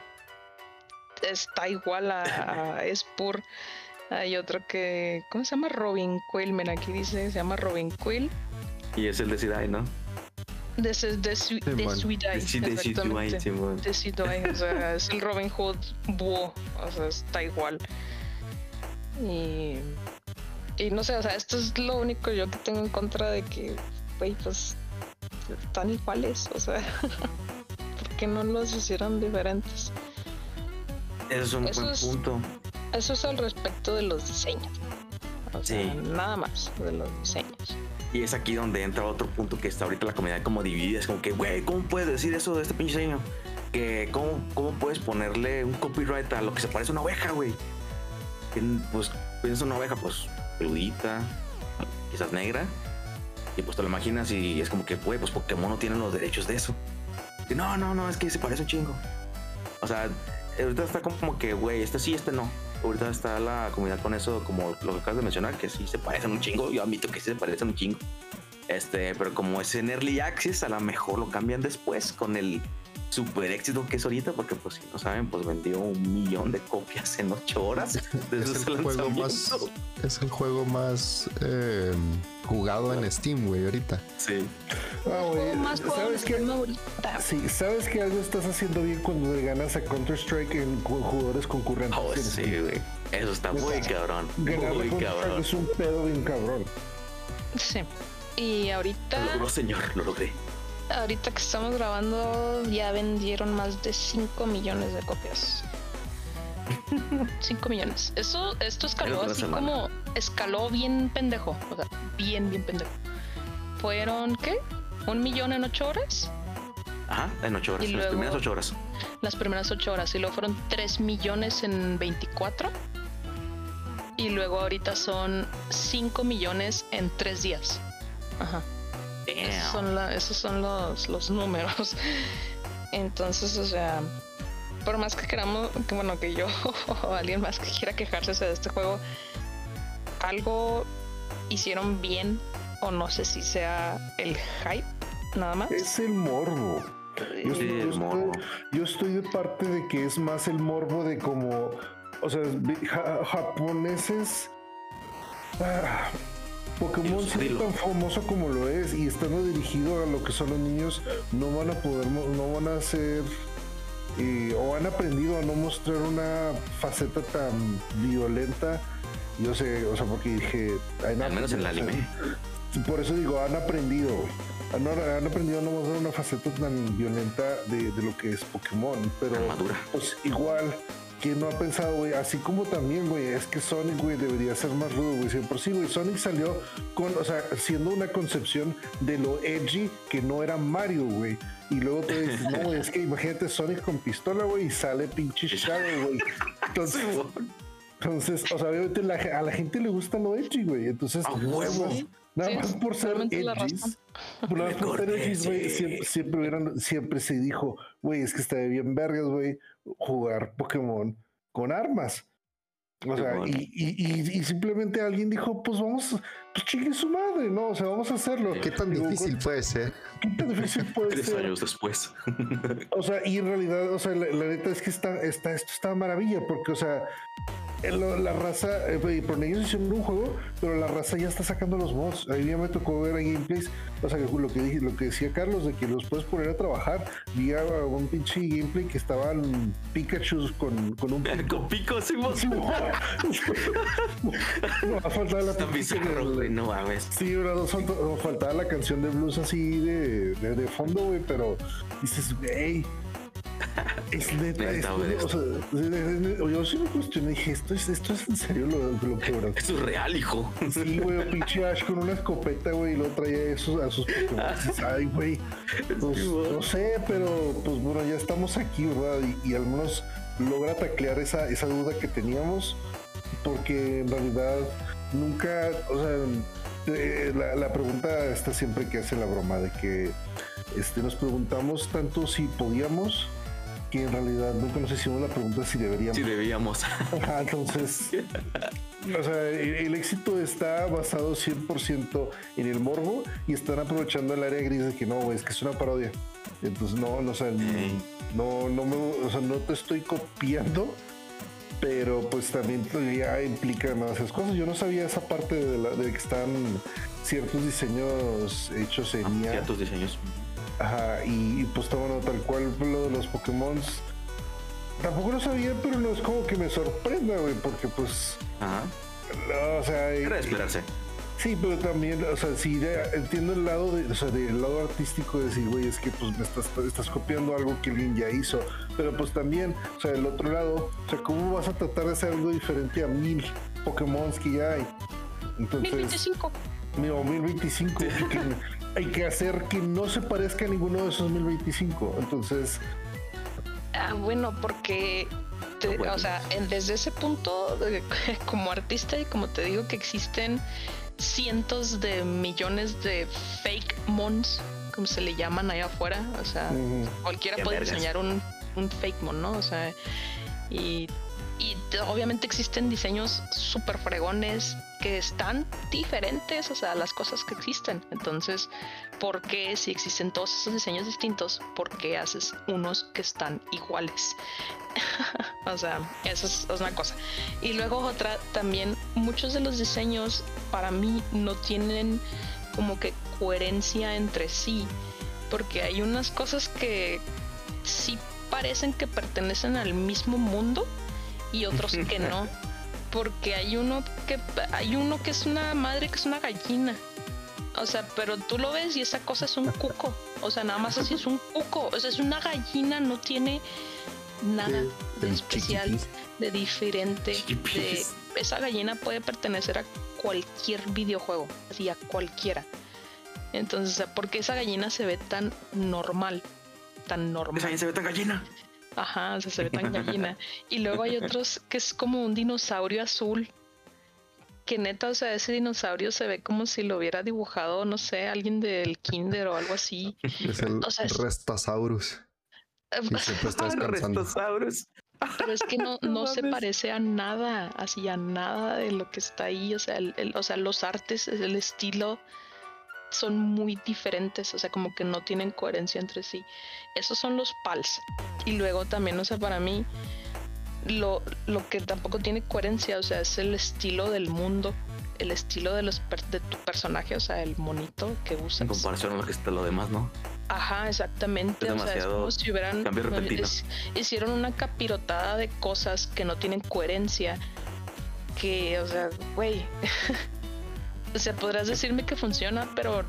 S2: está igual a, a Espur. Hay otro que. ¿Cómo se llama? Robin Quill. Mira, aquí dice, se llama Robin Quill.
S1: Y es el de Sidai, ¿no?
S2: De, ese- de, Sui- de. Suidai,
S1: Sí, de. Simón.
S2: De Suidai, o sea, es el Robin Hood búho. O sea, está igual. Y. Y no sé, o sea, esto es lo único yo que tengo en contra de que, güey, pues están iguales, o sea, ¿por qué no los hicieron diferentes?
S1: Eso es un
S2: Eso
S1: buen
S2: es-
S1: punto.
S2: Eso es al respecto de los diseños. O sea,
S1: Sí.
S2: nada más de los diseños.
S1: Y es aquí donde entra otro punto que está ahorita la comunidad como dividida. Es como que, güey, ¿cómo puedes decir eso de este pinche diseño? Que, ¿cómo, ¿cómo puedes ponerle un copyright a lo que se parece a una oveja, güey? Pues, piensa una oveja, pues, peludita, quizás negra. Y pues te lo imaginas y es como que, güey, pues Pokémon no tiene los derechos de eso. Y no, no, no, es que se parece un chingo. O sea, ahorita está como que, güey, este sí, este no. Ahorita está la comunidad con eso, como lo que acabas de mencionar, que sí se parecen un chingo. Yo admito que sí se parecen un chingo. Este, pero como es en Early Access, a lo mejor lo cambian después con el super éxito que es ahorita, porque pues si no saben, pues vendió un millón de copias en ocho horas.
S4: Es el juego más, es el juego más eh, jugado en Steam, güey, ahorita.
S1: Sí.
S3: Ah, güey,
S2: más
S3: ¿sabes
S2: ahorita.
S3: Sí, sabes que algo estás haciendo bien cuando le ganas a Counter-Strike en ju- jugadores concurrentes.
S1: Oh,
S3: en
S1: sí, güey. Eso está muy cabrón.
S3: Ganar
S1: Muy
S3: a Counter-Strike
S1: cabrón.
S3: es un pedo bien cabrón.
S2: Sí. Y
S1: Lo
S2: ahorita,
S1: logró, señor, lo logré.
S2: ahorita que estamos grabando, ya vendieron más de 5 millones de copias. 5 millones. Eso, esto escaló así
S1: semana.
S2: como escaló bien pendejo. O sea, bien, bien pendejo. Fueron, ¿qué? ¿Un millón en 8 horas?
S1: Ajá, en ocho horas,
S2: Y
S1: en las primeras ocho horas.
S2: las primeras 8 horas y luego fueron 3 millones en 24 y luego ahorita son 5 millones en 3 días. Ajá. Esos son, la- esos son los, los números. Entonces, o sea, por más que queramos, que bueno, que yo o alguien más que quiera quejarse de este juego, algo hicieron bien o no sé si sea el hype nada más.
S3: Es el morbo. Yo,
S1: Sí,
S3: estoy,
S1: el
S3: yo
S1: morbo.
S3: estoy- yo estoy de parte de que es más el morbo de como, o sea, ja- japoneses. ah, Pokémon
S1: dilo.
S3: tan famoso como lo es y estando dirigido a lo que son los niños, no van a poder, mo- no van a ser eh, o han aprendido a no mostrar una faceta tan violenta. Yo sé, o sea, porque dije,
S1: Al menos en el anime.
S3: Por eso digo, han aprendido. Han, han aprendido no mostrar una faceta tan violenta de, de lo que es Pokémon, pero
S1: Tan madura.
S3: pues igual, ¿quién no ha pensado, güey? Así como también, güey, es que Sonic, güey, debería ser más rudo, güey. Por sí, güey, Sonic salió con, o sea, siendo una concepción de lo edgy que no era Mario, güey. Y luego te dices, no, güey, es que imagínate Sonic con pistola, güey, y sale pinche Shadow, güey. Entonces, entonces, o sea, obviamente la- a la gente le gusta lo edgy, güey. Entonces,
S1: A huevo.
S3: Nada más- nada
S2: Sí,
S3: más por ser edgys,
S2: razón.
S3: por nada más por ser edgys, güey,
S1: Sí.
S3: siempre, siempre, hubieran- siempre se dijo, güey, es que está bien vergas, güey, jugar Pokémon con armas. O sea, y, y, y- y simplemente alguien dijo, pues vamos, pues chingue su madre, ¿no? O sea, vamos a hacerlo.
S4: ¿Qué tan
S3: Digo,
S4: difícil puede ser?
S3: ¿Qué tan difícil puede
S1: Tres
S3: ser?
S1: años después.
S3: O sea, y en realidad, o sea, la, la neta es que está, está, esto está maravilla, porque, o sea, la raza, eh, por ellos hicieron un juego, pero la raza ya está sacando los mods. A mí ya me tocó ver ahí gameplays, o sea, lo que dije, lo que decía Carlos, de que los puedes poner a trabajar. Vi a un pinche gameplay que estaban Pikachu con, con un
S1: Con pico, sí.
S3: Sí, no, no, faltaba la
S1: bizarro, güey, no mames.
S3: Sí, bro, nos faltaba la canción de blues así de, de, de fondo, güey, pero dices, güey. Es neta, esto-
S1: güey,
S3: o sea, yo sí me cuestioné, dije, ¿esto es, esto es en serio lo, lo que bro?
S1: Es surreal, hijo.
S3: Sí, güey, pinche Ash con una escopeta, güey, y luego traía esos, a sus Ay, güey, pues, no sé, pero pues bueno, ya estamos aquí, ¿verdad? Y, y al menos logra taclear esa, esa duda que teníamos, porque en realidad nunca, o sea, eh, la, la pregunta está siempre que hace la broma de que este, nos preguntamos tanto si podíamos, que en realidad nunca nos hicimos la pregunta si deberíamos.
S1: Sí, debíamos.
S3: Ajá, entonces, o sea, el, el éxito está basado 100% en el morbo y están aprovechando el área gris de que no, es que es una parodia. Entonces, no, no, o sea, no, no, me, o sea, no te estoy copiando, pero pues también ya implica demasiadas cosas. Yo no sabía esa parte de, la- de que están ciertos diseños hechos en IA.
S1: Ciertos diseños.
S3: Ajá, y, y, pues bueno, tal cual lo de los Pokémon. Tampoco lo sabía, pero no es como que me sorprenda, güey, porque pues,
S1: Ajá.
S3: no, o sea,
S1: Era de esperarse.
S3: sí, pero también, o sea, sí, ya entiendo el lado, de, o sea, del lado artístico de decir, güey, es que pues me estás, estás copiando algo que alguien ya hizo, pero pues también, o sea, del otro lado, o sea, ¿cómo vas a tratar de hacer algo diferente a mil Pokémon que ya hay? Entonces,
S2: 1025.
S3: Mira, 1025 y que hay que hacer que no se parezca a ninguno de esos 1025. Entonces,
S2: Ah, bueno, porque, te-
S1: Bueno.
S2: o sea, en- desde ese punto, de- como artista y como te digo que existen cientos de millones de fake mons, como se le llaman allá afuera, o sea,
S3: mm,
S2: cualquiera
S1: Qué
S2: puede
S1: vergas.
S2: diseñar un, un fake mon, ¿no? O sea, y, y te- obviamente existen diseños súper fregones que están diferentes, o sea, las cosas que existen. Entonces, ¿por qué si existen todos esos diseños distintos, por qué haces unos que están iguales? o sea, eso es, es una cosa. Y luego otra, también muchos de los diseños para mí no tienen como que coherencia entre sí, porque hay unas cosas que sí parecen que pertenecen al mismo mundo y otros que no. Porque hay uno que hay uno que es una madre que es una gallina. O sea, pero tú lo ves y esa cosa es un cuco. O sea, nada más así es un cuco. O sea, es una gallina, no tiene nada de especial, de diferente. De, esa gallina puede pertenecer a cualquier videojuego, así a cualquiera. Entonces, o sea, ¿por qué esa gallina se ve tan normal? Tan normal.
S1: Esa gente se ve tan gallina.
S2: Ajá, o sea, se ve tan gallina. Y luego hay otros que es como un dinosaurio azul. Que neta, o sea, ese dinosaurio se ve como si lo hubiera dibujado, no sé, alguien del kinder o algo así.
S4: Es el
S2: O sea, es-
S4: Restosaurus. Y siempre está descansando.
S1: Restosaurus.
S2: Pero es que no, no se parece a nada, así a nada de lo que está ahí. O sea, el, o sea, los artes, el estilo son muy diferentes, o sea, como que no tienen coherencia entre sí. Esos son los pals. Y luego también, o sea, para mí, lo, lo que tampoco tiene coherencia, o sea, es el estilo del mundo, el estilo de, los de tu personaje, o sea, el monito que usas.
S1: En comparación a lo que está lo demás, ¿no?
S2: Ajá, exactamente. o sea, es como si hubieran hicieron una capirotada de cosas que no tienen coherencia. Que, o sea, güey. o sea, podrás decirme que funciona, pero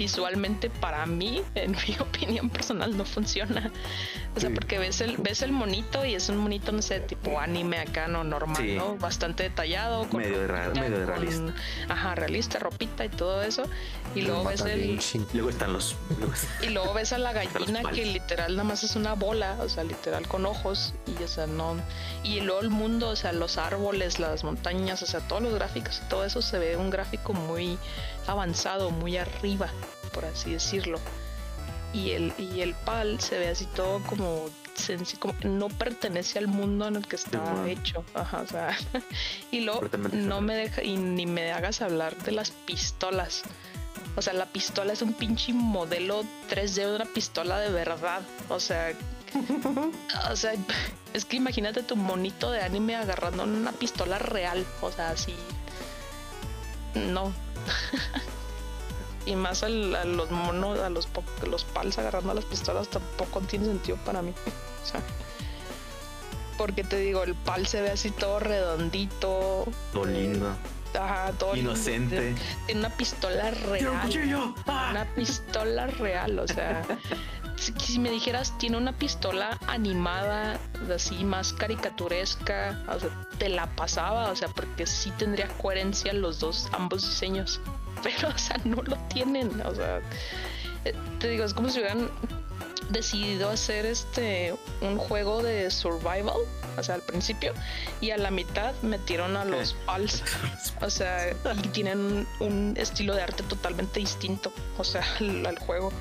S2: visualmente para mí, en mi opinión personal, no funciona. O sea, porque ves el, ves el monito y es un monito, no sé, tipo anime acá, no normal, ¿no? Bastante detallado.
S1: Con medio, de, realista.
S2: Ajá, realista, ropita y todo eso. Y luego ves el.
S1: Luego están los.
S2: y luego ves a la gallina que literal nada más es una bola, o sea, literal con ojos. Y o sea, no. Y luego el mundo, o sea, los árboles, las montañas, o sea, todos los gráficos y todo eso se ve un gráfico muy avanzado, muy arriba, por así decirlo. Y el, y el PAL se ve así todo como, como no pertenece al mundo en el que está hecho. Ajá, o sea, y luego no me deja, y ni me hagas hablar de las pistolas. O sea, la pistola es un pinche modelo 3D de una pistola de verdad. O sea, o sea, es que imagínate tu monito de anime agarrando una pistola real. O sea, así. No, y más a los monos, a los, los pals agarrando las pistolas tampoco tiene sentido para mí. O sea, porque te digo, el pal se ve así todo redondito.
S1: Todo lindo.
S2: Ajá, todo
S1: inocente.
S2: Tiene una pistola real. ¡Ah! Una pistola real, o sea. si, me dijeras, tiene una pistola animada, así más caricaturesca, o sea, te la pasaba, o sea, porque sí tendría coherencia los dos, ambos diseños. Pero, o sea, no lo tienen, o sea, eh, te digo, es como si hubieran decidido hacer este un juego de survival, o sea, al principio, y a la mitad metieron a los pals, o sea, y tienen un, estilo de arte totalmente distinto, o sea, al, juego.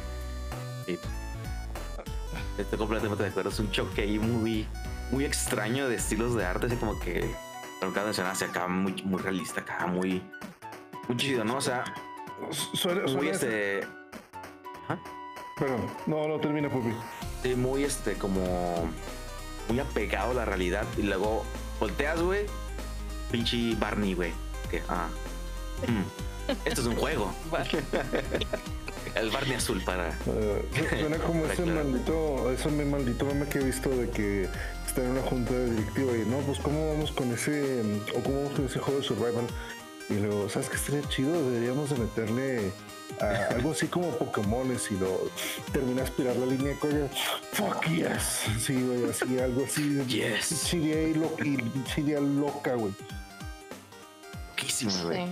S1: Estoy completamente de acuerdo. Es un choque ahí muy, muy extraño de estilos de arte, así como que, como cada mencionaste acá, muy, muy realista, acá, muy, muy chido, ¿no? O sea, muy este.
S3: Perdón, no, no termina, Pupi.
S1: Sí, muy este, como muy apegado a la realidad. Y luego volteas, güey, pinche Barney, güey. Que, ah, mm, esto es un juego. el Barney azul para.
S3: Uh, suena como ese maldito, ese maldito meme que he visto de que está en una junta de directiva y no, pues cómo vamos con ese, o cómo vamos con ese juego de survival. Y luego, ¿sabes qué estaría chido? Deberíamos de meterle a algo así como Pokémon y lo termina a aspirar la línea de cuello. Fuck yes. Sí, güey, así, algo así.
S1: Yes.
S3: Sería loca, güey.
S1: Loquísima, güey.
S2: Sí,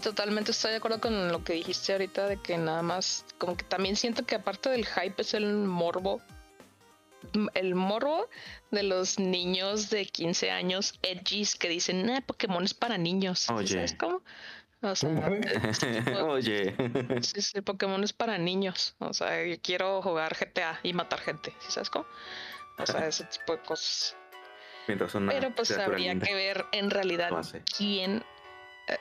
S2: totalmente estoy de acuerdo con lo que dijiste ahorita de que nada más, como que también siento que aparte del hype es el morbo. El morbo de los niños de 15 años edgys que dicen, eh, Pokémon es para niños.
S1: Oye.
S2: ¿Sabes cómo? O sea,
S1: Oye.
S2: Sí, sí, Pokémon es para niños. O sea, yo quiero jugar GTA y matar gente. ¿Sabes cómo? O sea, ese tipo de cosas. Pero pues habría que ver en realidad quién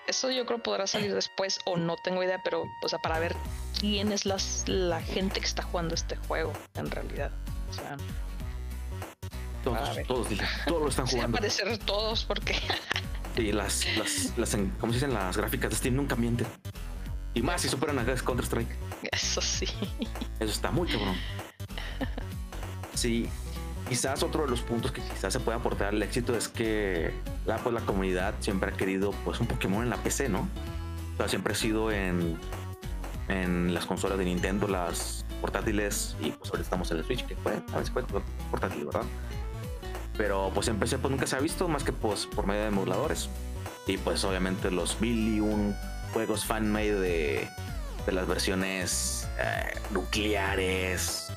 S2: eso yo creo podrá salir después o no tengo idea, pero o sea, para ver quién es las, la gente que está jugando este juego en realidad. O sea,
S1: todos, todos, todos lo están jugando.
S2: aparecer todos porque
S1: y las, las, las, ¿cómo se dicen? Las gráficas de Steam nunca mienten. Y más si superan a Counter Strike.
S2: Eso sí.
S1: Eso está muy cabrón. Sí, quizás otro de los puntos que quizás se puede aportar al éxito es que la, pues, la comunidad siempre ha querido pues un Pokémon en la PC, ¿no? O sea, siempre ha sido en, en las consolas de Nintendo, las portátiles y pues ahora estamos en el Switch, que puede, a veces puede portátil, ¿verdad? Pero pues en PC pues nunca se ha visto más que pues por medio de emuladores. Y pues obviamente los mil y un juegos fan-made de, de las versiones eh, nucleares,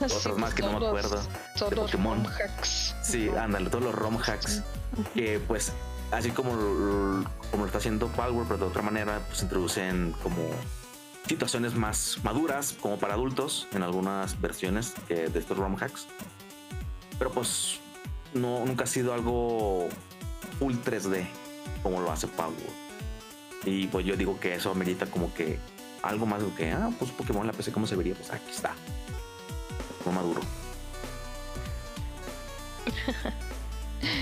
S1: otros más que no me acuerdo.
S2: Todos de Pokémon. Los hacks.
S1: Sí, ándale, todos los ROM hacks. Que pues, así como, como lo está haciendo Power, pero de otra manera, pues introducen como situaciones más maduras, como para adultos, en algunas versiones de estos ROM hacks. pero pues no, nunca ha sido algo full 3D como lo hace Power. Y pues yo digo que eso amerita como que algo más de que, ah, pues Pokémon en la PC, ¿cómo se vería? Pues aquí está. No maduro.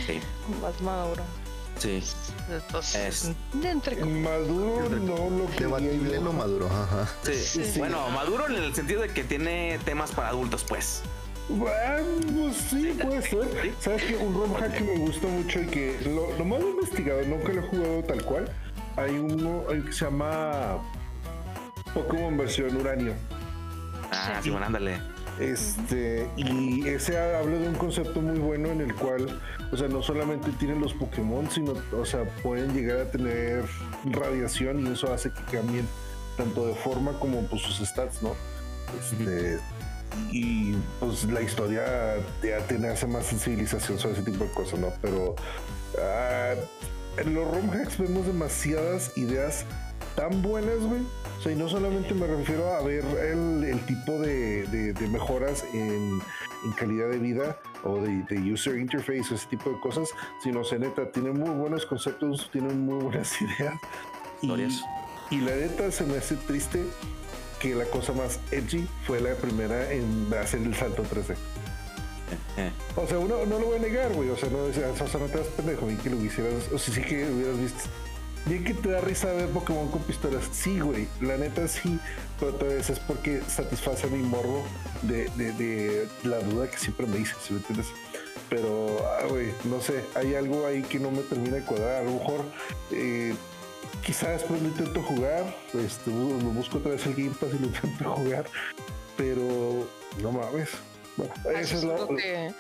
S2: Sí. Más maduro.
S1: Sí.
S2: Entonces,
S3: de entre maduro no lo que
S4: debatible lo maduro, ajá.
S1: Sí. Bueno, maduro en el sentido de que tiene temas para adultos, pues.
S3: Bueno, pues sí, puede ser. ¿Sabes que Un ROM hack que me gusta mucho y que lo, lo más investigado, nunca lo he jugado tal cual. Hay uno hay que se llama Pokémon versión Uranio.
S1: Ah, sí, bueno, ándale.
S3: Este, y ese habla de un concepto muy bueno en el cual, o sea, no solamente tienen los Pokémon, sino, o sea, pueden llegar a tener radiación y eso hace que cambien tanto de forma como pues sus stats, ¿no? Este, y pues la historia ya tiene hace más sensibilización sobre ese tipo de cosas, ¿no? Pero ah, en los ROM hacks vemos demasiadas ideas tan buenas, güey. O sea, y no solamente me refiero a ver el, tipo de, mejoras en, calidad de vida o de, user interface o ese tipo de cosas, sino, o neta, tiene muy buenos conceptos, tiene muy buenas ideas. Y, y la neta se me hace triste que la cosa más edgy fue la primera en hacer el salto 3D. O sea, uno no lo voy a negar, güey. O sea, no, o sea, no te das pendejo, bien que lo hicieras. O sea, sí que hubieras visto. Bien que te da risa ver Pokémon con pistolas. Sí, güey. La neta sí. Pero otra vez es porque satisface mi morbo de, de, la duda que siempre me dices, ¿sí me entiendes? Pero, ah, güey, no sé. Hay algo ahí que no me termina de cuadrar. A lo mejor. Eh, quizás después lo intento jugar, este, lo busco otra vez el Game Pass y lo intento jugar, pero no mames. Bueno,
S2: eso es lo que,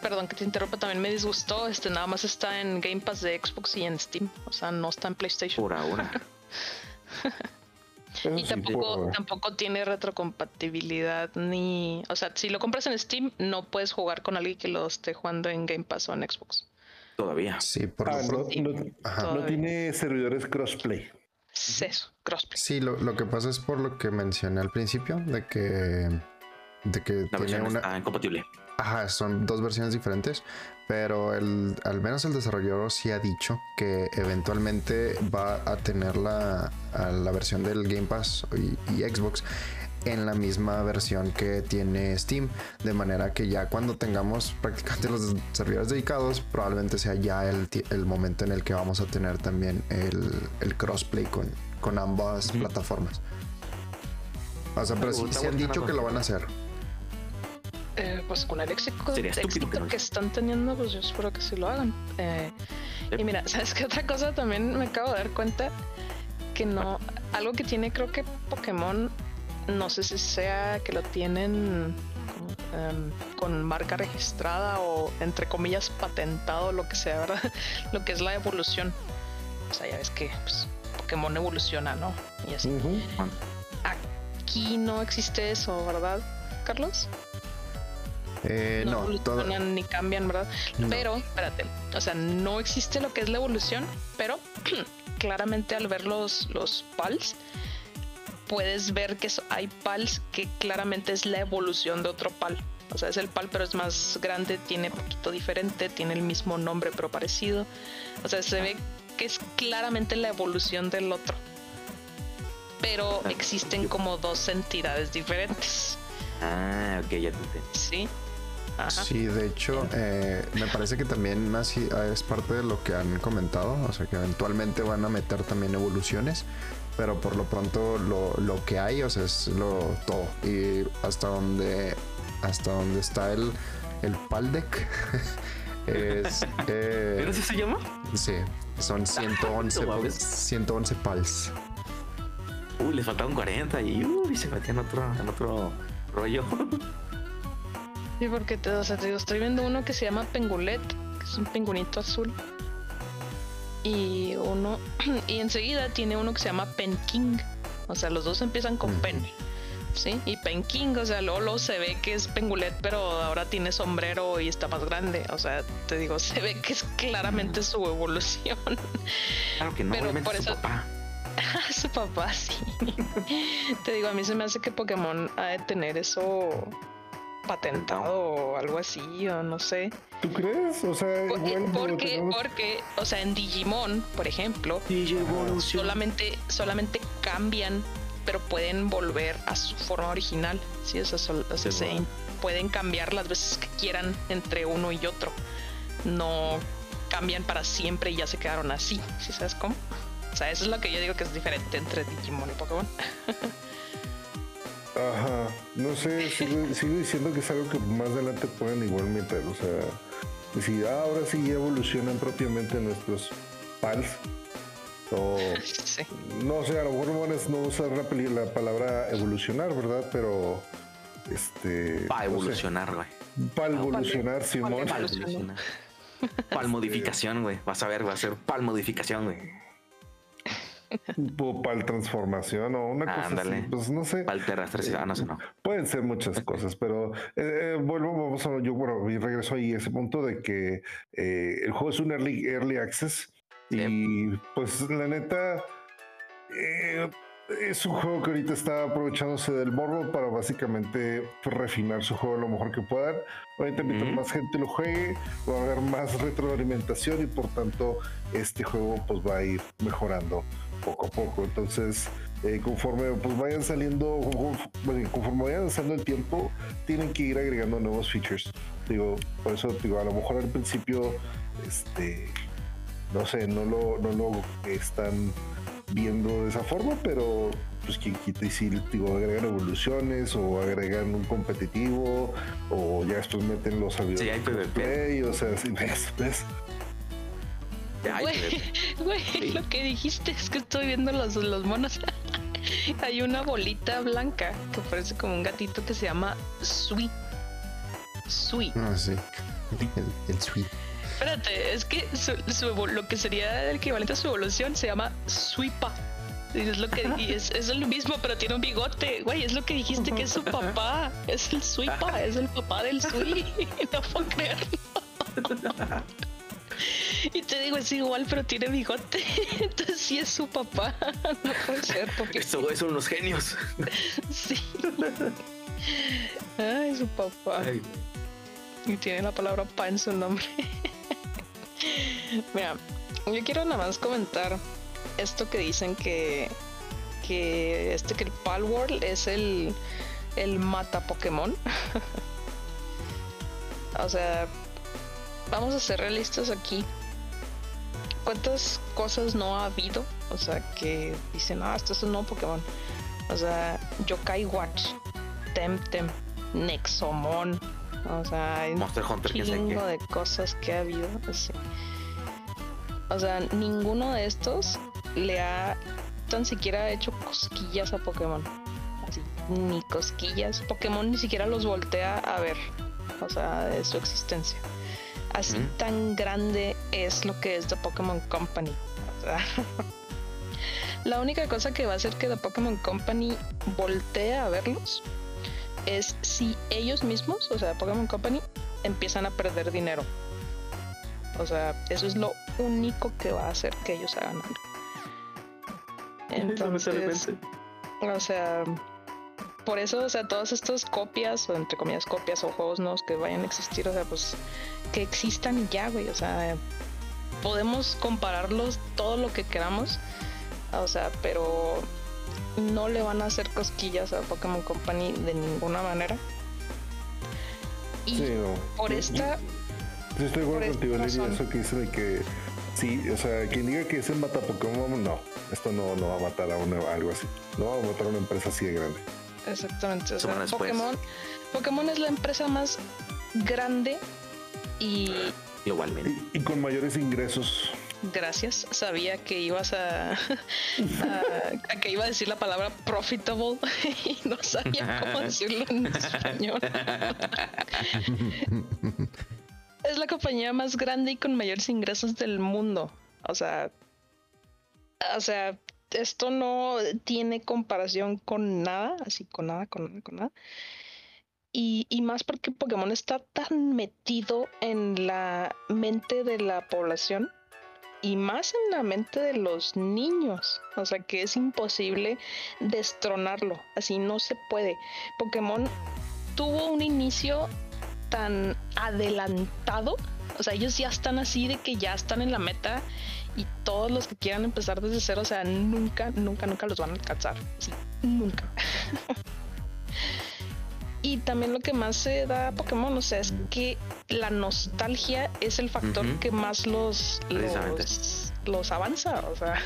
S2: perdón que te interrumpa, también me disgustó, este nada más está en Game Pass de Xbox y en Steam, o sea, no está en PlayStation.
S1: Por ahora.
S2: y tampoco, tampoco tiene retrocompatibilidad ni, o sea, si lo compras en Steam no puedes jugar con alguien que lo esté jugando en Game Pass o en Xbox.
S1: Todavía.
S4: Sí, por
S3: ah, no, tiene servidores crossplay.
S2: Eso, crossplay.
S4: Sí, lo, lo, que pasa es por lo que mencioné al principio, de que, de que
S1: La tiene una... está incompatible.
S4: Ajá, son dos versiones diferentes, pero el, al menos el desarrollador sí ha dicho que eventualmente va a tener la, la versión del Game Pass y Xbox en la misma versión que tiene Steam. De manera que ya cuando tengamos prácticamente los servidores dedicados, probablemente sea ya el, el momento en el que vamos a tener también el, el crossplay con, con ambas plataformas. O sea, pero sí, han dicho que lo van a hacer.
S2: Eh, pues con el éxito, que, están teniendo, pues yo espero que sí lo hagan. Eh, y mira, ¿sabes qué otra cosa también me acabo de dar cuenta? Que no, algo que tiene creo que Pokémon no sé si sea que lo tienen em, con marca registrada o entre comillas patentado, lo que sea, ¿verdad? lo que es la evolución. O sea, ya ves que pues, Pokémon evoluciona, ¿no? Y así. Aquí no existe eso, ¿verdad, Carlos?
S4: Eh, no,
S2: no ni cambian, ¿verdad? Pero, espérate, o sea, no existe lo que es la evolución, pero claramente al ver los, los PALs, puedes ver que hay pals que claramente es la evolución de otro pal. O sea, es el pal, pero es más grande, tiene poquito diferente, tiene el mismo nombre, pero parecido. O sea, se ve que es claramente la evolución del otro. Pero existen como dos entidades diferentes.
S1: Ah, ok, ya te entendí.
S2: Sí.
S4: Sí, de hecho, eh, me parece que también así es parte de lo que han comentado, o sea que eventualmente van a meter también evoluciones pero por lo pronto lo, lo que hay, o sea, es lo todo. Y hasta donde, hasta donde está el, el Paldec. es,
S1: eh, ¿Pero se llama?
S4: Sí, son 111, 111 pals.
S1: Uy, les faltaban 40 y uy, se metían en otro, en otro rollo.
S2: Sí, porque te, o sea, te estoy viendo uno que se llama Pengulet, que es un pingüinito azul y uno y enseguida tiene uno que se llama Pen King. O sea, los dos empiezan con Pen. ¿Sí? Y Pen King, o sea, Lolo se ve que es Pengulet, pero ahora tiene sombrero y está más grande. O sea, te digo, se ve que es claramente su evolución.
S1: Claro que no, pero por eso... su papá.
S2: su papá, sí. te digo, a mí se me hace que Pokémon ha de tener eso patentado o algo así, o no sé.
S3: ¿Tú crees? O sea,
S2: Por-
S3: igual
S2: porque,
S3: tenemos-
S2: porque, o sea, en Digimon, por ejemplo, solamente, solamente cambian, pero pueden volver a su forma original. Sí, o sea, sol- o sea, se pueden cambiar las veces que quieran entre uno y otro. No cambian para siempre y ya se quedaron así. ¿Sí sabes cómo? O sea, eso es lo que yo digo que es diferente entre Digimon y Pokémon.
S3: Ajá, no sé, sigo, sigo diciendo que es algo que más adelante pueden igual meter, o sea, ah, ahora sí ya evolucionan propiamente nuestros pals, o
S2: Sí.
S3: no sé, a lo mejor no usar la, palabra evolucionar, ¿verdad? Pero, este...
S1: Va a
S3: no sé,
S1: evolucionar, güey.
S3: Para evolucionar, Simón.
S1: Para evolucionar. Palmodificación, güey. Vas a ver, va a ser palmodificación, güey.
S3: Para transformación o una cosa
S1: Ándale.
S3: así. Pues no sé.
S1: Palterrastricidad, ah, no sé, no.
S3: Pueden ser muchas cosas, pero eh, eh, vuelvo, vamos a, yo bueno, y regreso ahí a ese punto de que eh, el juego es un early, early access y pues la neta eh, es un juego que ahorita está aprovechándose del morbo para básicamente refinar su juego lo mejor que puedan. Obviamente, mientras
S1: Ujú.
S3: más gente lo juegue, va a haber más retroalimentación y por tanto este juego pues va a ir mejorando poco a poco. Entonces, eh, conforme pues vayan saliendo, conforme vayan avanzando el tiempo, tienen que ir agregando nuevos features. Digo, por eso digo, a lo mejor al principio, este, no sé, no lo, no lo están viendo de esa forma, pero pues quien quita y si digo, agregan evoluciones o agregan un competitivo o ya después meten los aviones
S1: Sí, hay PvP.
S3: play, o sea, sí, ves, ves.
S2: Güey, güey,
S1: Sí.
S2: lo que dijiste es que estoy viendo los, los monos. Hay una bolita blanca que parece como un gatito que se llama Sweet. Sweet.
S4: No sé. El, el sweet.
S2: Espérate, es que su, su lo que sería el equivalente a su evolución se llama Sweepa. Y es lo que y es, es lo mismo, pero tiene un bigote. Güey, es lo que dijiste que es su papá. Es el Sweepa, es el papá del Sweet. No puedo creerlo. Y te digo, es igual, pero tiene bigote. Entonces sí es su papá. No puede ser, porque
S1: Estos güeyes son unos genios.
S2: sí. Ay, su papá.
S1: Ay,
S2: Y tiene la palabra pa en su nombre. Mira, yo quiero nada más comentar esto que dicen que que este que el Palworld es el el mata Pokémon. o sea, vamos a ser realistas aquí. ¿Cuántas cosas no ha habido? O sea, que dicen, ah, esto es un nuevo Pokémon. O sea, Yokai Watch, Temtem, Nexomon. O sea, hay un
S1: Monster Hunter, que sé
S2: chingo
S1: qué.
S2: de cosas que ha habido. así. O sea, ninguno de estos le ha tan siquiera hecho cosquillas a Pokémon. Así, ni cosquillas. Pokémon ni siquiera los voltea a ver. O sea, de su existencia. Así tan grande es lo que es The Pokémon Company. O sea, la única cosa que va a hacer que The Pokémon Company voltee a verlos es si ellos mismos, o sea, Pokémon Company, empiezan a perder dinero. O sea, eso es lo único que va a hacer que ellos hagan algo. Entonces, o sea, por eso, o sea, todas estas copias, o entre comillas copias, o juegos nuevos que vayan a existir, o sea, pues que existan ya, güey. O sea, podemos compararlos todo lo que queramos, o sea, pero no le van a hacer cosquillas a Pokémon Company de ninguna manera. Y
S3: Sí, no.
S2: por esta,
S3: yo estoy
S2: esta
S3: contigo, Lili,
S2: razón.
S3: eso que dice de que sí, o sea, quien diga que es el mata Pokémon, no, esto no, no va a matar a una, algo así. No va a matar a una empresa así de grande.
S2: Exactamente, o sea. Pokémon, Pokémon es la empresa más grande y
S1: Globalmente.
S3: Y, y con mayores ingresos.
S2: gracias, sabía que ibas a, a- a que iba a decir la palabra profitable y no sabía cómo decirlo en español. es la compañía más grande y con mayores ingresos del mundo. O sea, o sea, esto no tiene comparación con nada, así con nada, con nada, con nada. Y, y más porque Pokémon está tan metido en la mente de la población y más en la mente de los niños. O sea que es imposible destronarlo. Así no se puede. Pokémon tuvo un inicio tan adelantado. O sea, ellos ya están así de que ya están en la meta y todos los que quieran empezar desde cero, o sea, nunca, nunca, nunca los van a alcanzar. Sí, nunca. y también lo que más se da a Pokémon, o sea, es que la nostalgia es el factor que más los, los, los avanza. O sea,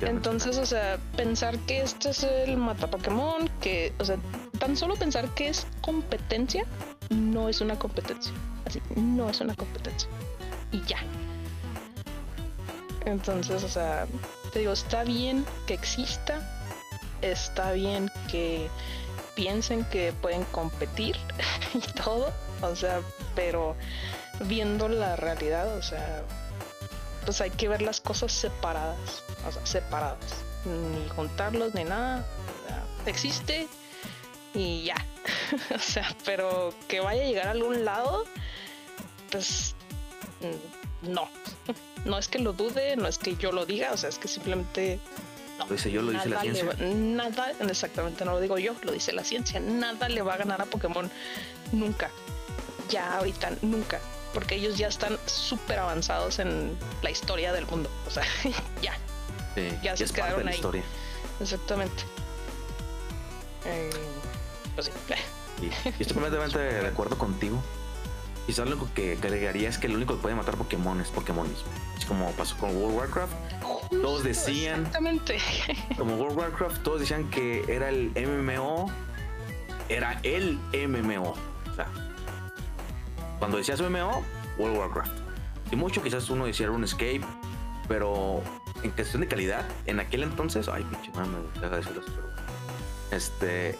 S2: entonces, o sea, pensar que este es el mata Pokémon, que, o sea, tan solo pensar que es competencia, no es una competencia. Así, no es una competencia. Y ya. Entonces, o sea, te digo, está bien que exista, está bien que piensen que pueden competir y todo, o sea, pero viendo la realidad, o sea, pues hay que ver las cosas separadas, o sea, separadas, ni juntarlos ni nada, o sea, existe y ya, o sea, pero que vaya a llegar a algún lado, pues mm, no, no es que lo dude, no es que yo lo diga, o sea, es que simplemente no.
S1: Lo dice yo, lo dice la ciencia.
S2: va- nada, exactamente, no lo digo yo, lo dice la ciencia. Nada le va a ganar a Pokémon nunca. Ya ahorita, nunca. Porque ellos ya están súper avanzados en la historia del mundo. O sea, ya,
S1: Sí,
S2: ya se
S1: es parte de
S2: quedaron
S1: la
S2: ahí.
S1: historia.
S2: exactamente. Eh, pues sí.
S1: Y, y estoy completamente de acuerdo contigo. Quizás lo que agregaría es que lo único que puede matar Pokémon es Pokémon. Es como pasó con World of Warcraft. Todos decían-
S2: Exactamente.
S1: Como World of Warcraft, todos decían que era el MMO. Era el MMO. O sea, cuando decías MMO, World of Warcraft. Y mucho quizás uno decía RuneScape, pero en cuestión de calidad, en aquel entonces, ay, pinche así, pero este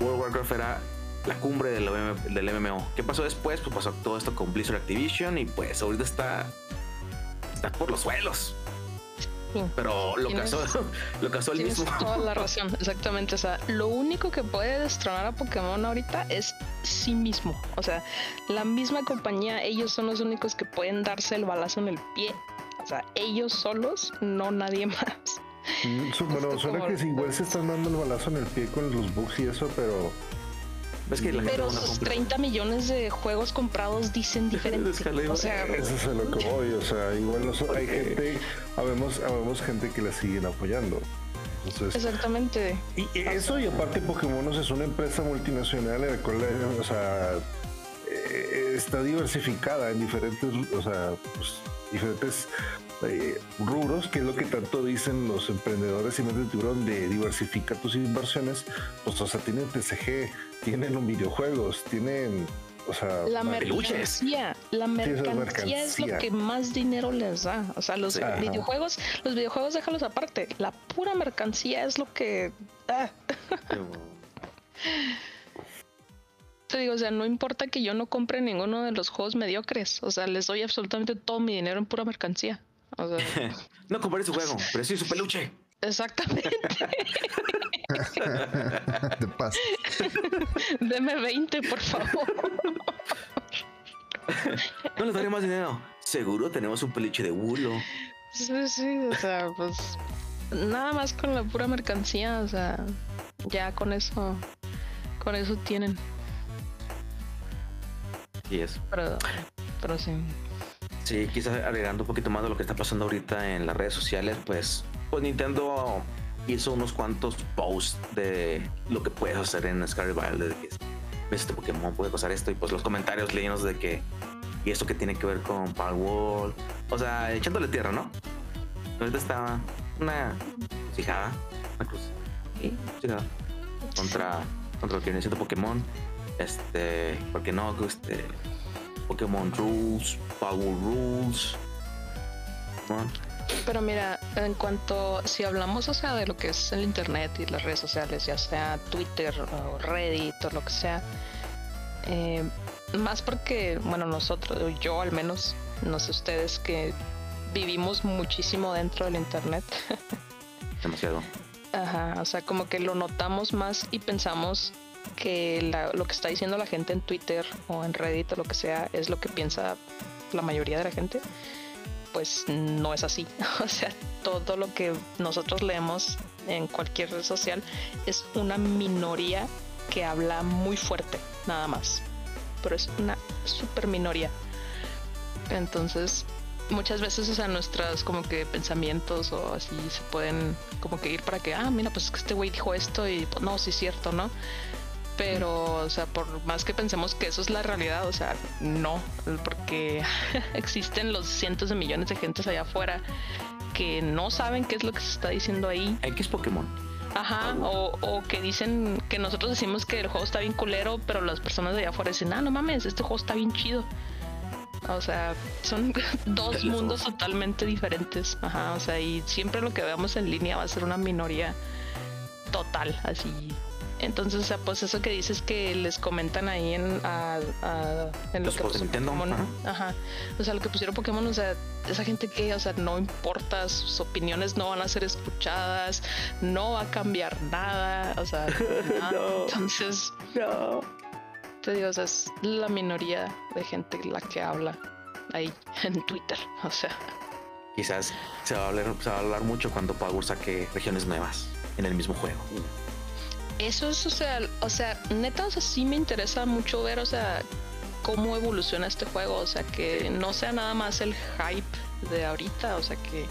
S1: World of Warcraft era la cumbre del, del MMO. ¿Qué pasó después? Pues pasó todo esto con Blizzard Activision y pues ahorita está está por los suelos.
S2: Sí.
S1: Pero lo
S2: Tienes-
S1: casó, lo casó el
S2: Tienes
S1: mismo.
S2: toda la razón, exactamente. O sea, lo único que puede destronar a Pokémon ahorita es sí mismo. O sea, la misma compañía, ellos son los únicos que pueden darse el balazo en el pie. O sea, ellos solos, no nadie más.
S3: Mm, su- Bueno, suena
S2: como-
S3: que sí, igual se están dando el balazo en el pie con los bugs y eso, pero
S1: ¿Ves que la gente
S2: Pero sus
S1: compra?
S2: 30 millones de juegos comprados dicen diferente. O sea,
S3: eso es a lo que voy. O sea, igual no so- hay gente, habemos, habemos gente que la siguen apoyando. Entonces,
S2: exactamente.
S3: y eso, y aparte, Pokémon es una empresa multinacional en la cual, o sea, eh, está diversificada en diferentes, o sea, pues, diferentes eh, rubros, que es lo que tanto dicen los emprendedores y mentes de tiburón de diversificar tus inversiones. Pues, o sea, tienen TCG, tienen los videojuegos, tienen, o sea,
S2: La mercancía, la mercancía es lo que más dinero les da. O sea, los.
S3: Ajá.
S2: videojuegos, los videojuegos déjalos aparte. La pura mercancía es lo que ah, te digo, o sea, no importa que yo no compre ninguno de los juegos mediocres. O sea, les doy absolutamente todo mi dinero en pura mercancía. O sea,
S1: No compré su juego, pero sí su peluche.
S2: Exactamente.
S4: De paz.
S2: Deme 20, por favor.
S1: No les daré más dinero. Seguro tenemos un peluche de Wulo.
S2: Sí, sí, o sea, pues nada más con la pura mercancía, o sea, ya con eso, con eso tienen.
S1: Y es.
S2: Pero, pero sí.
S1: Sí, quizás agregando un poquito más de lo que está pasando ahorita en las redes sociales, pues, pues Nintendo hizo unos cuantos posts de lo que puedes hacer en Scary Wild, de que este Pokémon puede pasar esto, y pues los comentarios llenos de que, y esto que tiene que ver con Power World, o sea, echándole tierra, ¿no? Ahorita está una fijada, una cruz, y fijada, contra, contra lo que viene siendo Pokémon, este, porque no, este, Pokémon Rules, Power Rules. ¿no?
S2: Pero mira, en cuanto, si hablamos, o sea, de lo que es el internet y las redes sociales, ya sea Twitter o Reddit o lo que sea, eh, más porque, bueno, nosotros, yo al menos, no sé ustedes, que vivimos muchísimo dentro del internet.
S1: Demasiado.
S2: Ajá, o sea, como que lo notamos más y pensamos que la- lo que está diciendo la gente en Twitter o en Reddit o lo que sea es lo que piensa la mayoría de la gente. Pues no es así. O sea, todo lo que nosotros leemos en cualquier red social es una minoría que habla muy fuerte, nada más. Pero es una super minoría. Entonces, muchas veces, o sea, nuestras como que pensamientos o así se pueden como que ir para que, ah, mira, pues es que este güey dijo esto y pues, no, sí es cierto, ¿no? Pero, o sea, por más que pensemos que eso es la realidad, o sea, no, porque existen los cientos de millones de gentes allá afuera que no saben qué es lo que se está diciendo ahí.
S1: X Pokémon.
S2: Ajá, o, o, que dicen que nosotros decimos que el juego está bien culero, pero las personas de allá afuera dicen, ah, no mames, este juego está bien chido. O sea, son dos mundos totalmente diferentes. Ajá, o sea, y siempre lo que veamos en línea va a ser una minoría total, así. Entonces, o sea, pues eso que dices que les comentan ahí en, a, en lo que puso Pokémon. Ajá. O sea, lo que pusieron Pokémon, o sea, esa gente que, o sea, no importa, sus opiniones no van a ser escuchadas, no va a cambiar nada, o sea, nada. Entonces, no te digo, o sea, es la minoría de gente la que habla ahí en Twitter, o sea.
S1: Quizás se va a hablar, se va a hablar mucho cuando Power saque regiones nuevas en el mismo juego.
S2: Eso es, o sea, o sea, neta, o sea, sí me interesa mucho ver, o sea, cómo evoluciona este juego, o sea, que no sea nada más el hype de ahorita, o sea, que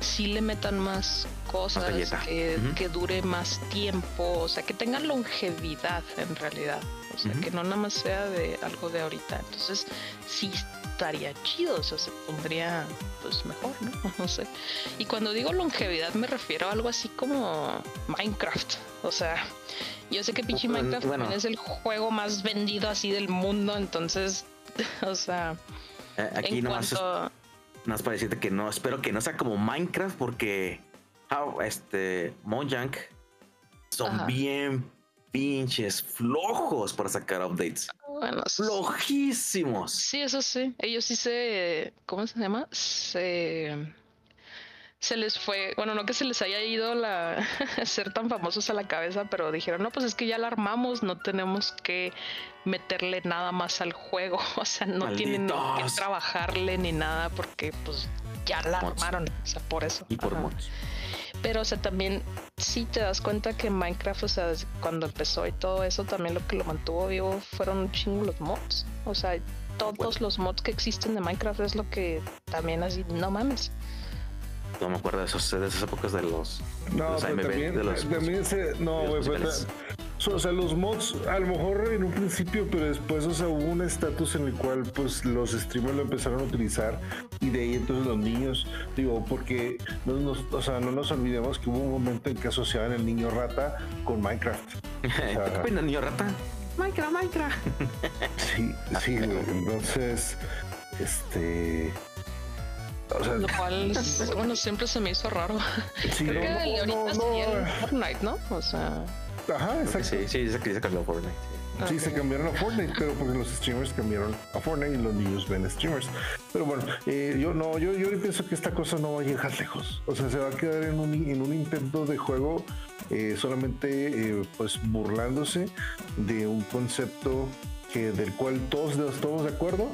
S2: sí le metan más cosas, que, que, dure más tiempo, o sea, que tengan longevidad en realidad. O sea, que no nada más sea de algo de ahorita. Entonces, sí estaría chido, o sea, se pondría pues mejor, ¿no? No sé. Y cuando digo longevidad me refiero a algo así como Minecraft. O sea, yo sé que pinche Minecraft es el juego más vendido así del mundo, entonces, o sea,
S1: eh, aquí no cuanto... más para decirte que no, espero que no sea como Minecraft porque este Mojang son bien pinches flojos para sacar updates. Bueno, flojísimos.
S2: Sí, eso sí. Ellos sí se, ¿cómo se llama? Se se les fue, bueno, no que se les haya ido la ser tan famosos a la cabeza, pero dijeron, no, pues es que ya la armamos, no tenemos que meterle nada más al juego, o sea, no tienen que trabajarle ni nada porque pues ya la armaron, o sea, por eso.
S1: Y por mods.
S2: Pero, o sea, también si te das cuenta que Minecraft, o sea, cuando empezó y todo eso, también lo que lo mantuvo vivo fueron un chingo los mods. O sea, todos los mods que existen de Minecraft es lo que también así, no mames.
S1: No me acuerdo de, esos, de esas épocas de los,
S3: no,
S1: los
S3: AMB, también, de los, también se, no, güey, pues, o sea, los mods, a lo mejor en un principio, pero después, o sea, hubo un estatus en el cual, pues, los streamers lo empezaron a utilizar y de ahí entonces los niños, digo, porque no nos, o sea, no nos olvidemos que hubo un momento en que asociaban el niño rata con Minecraft.
S1: O sea, ¿Qué opina el niño rata?
S2: Minecraft, Minecraft.
S3: Sí, sí, Entonces, este.
S2: O sea, lo cual, bueno, siempre se me hizo raro. Sí, Creo que ahorita sería Fortnite, ¿no? O sea.
S3: Ajá, exacto.
S1: Sí, sí, se, se cambió a Fortnite.
S3: Sí, se cambiaron a Fortnite, pero porque los streamers cambiaron a Fortnite y los niños ven streamers. Pero bueno, eh, yo no, yo, yo pienso que esta cosa no va a llegar lejos. O sea, se va a quedar en un, en un intento de juego eh, solamente eh, pues burlándose de un concepto que del cual todos estamos de acuerdo,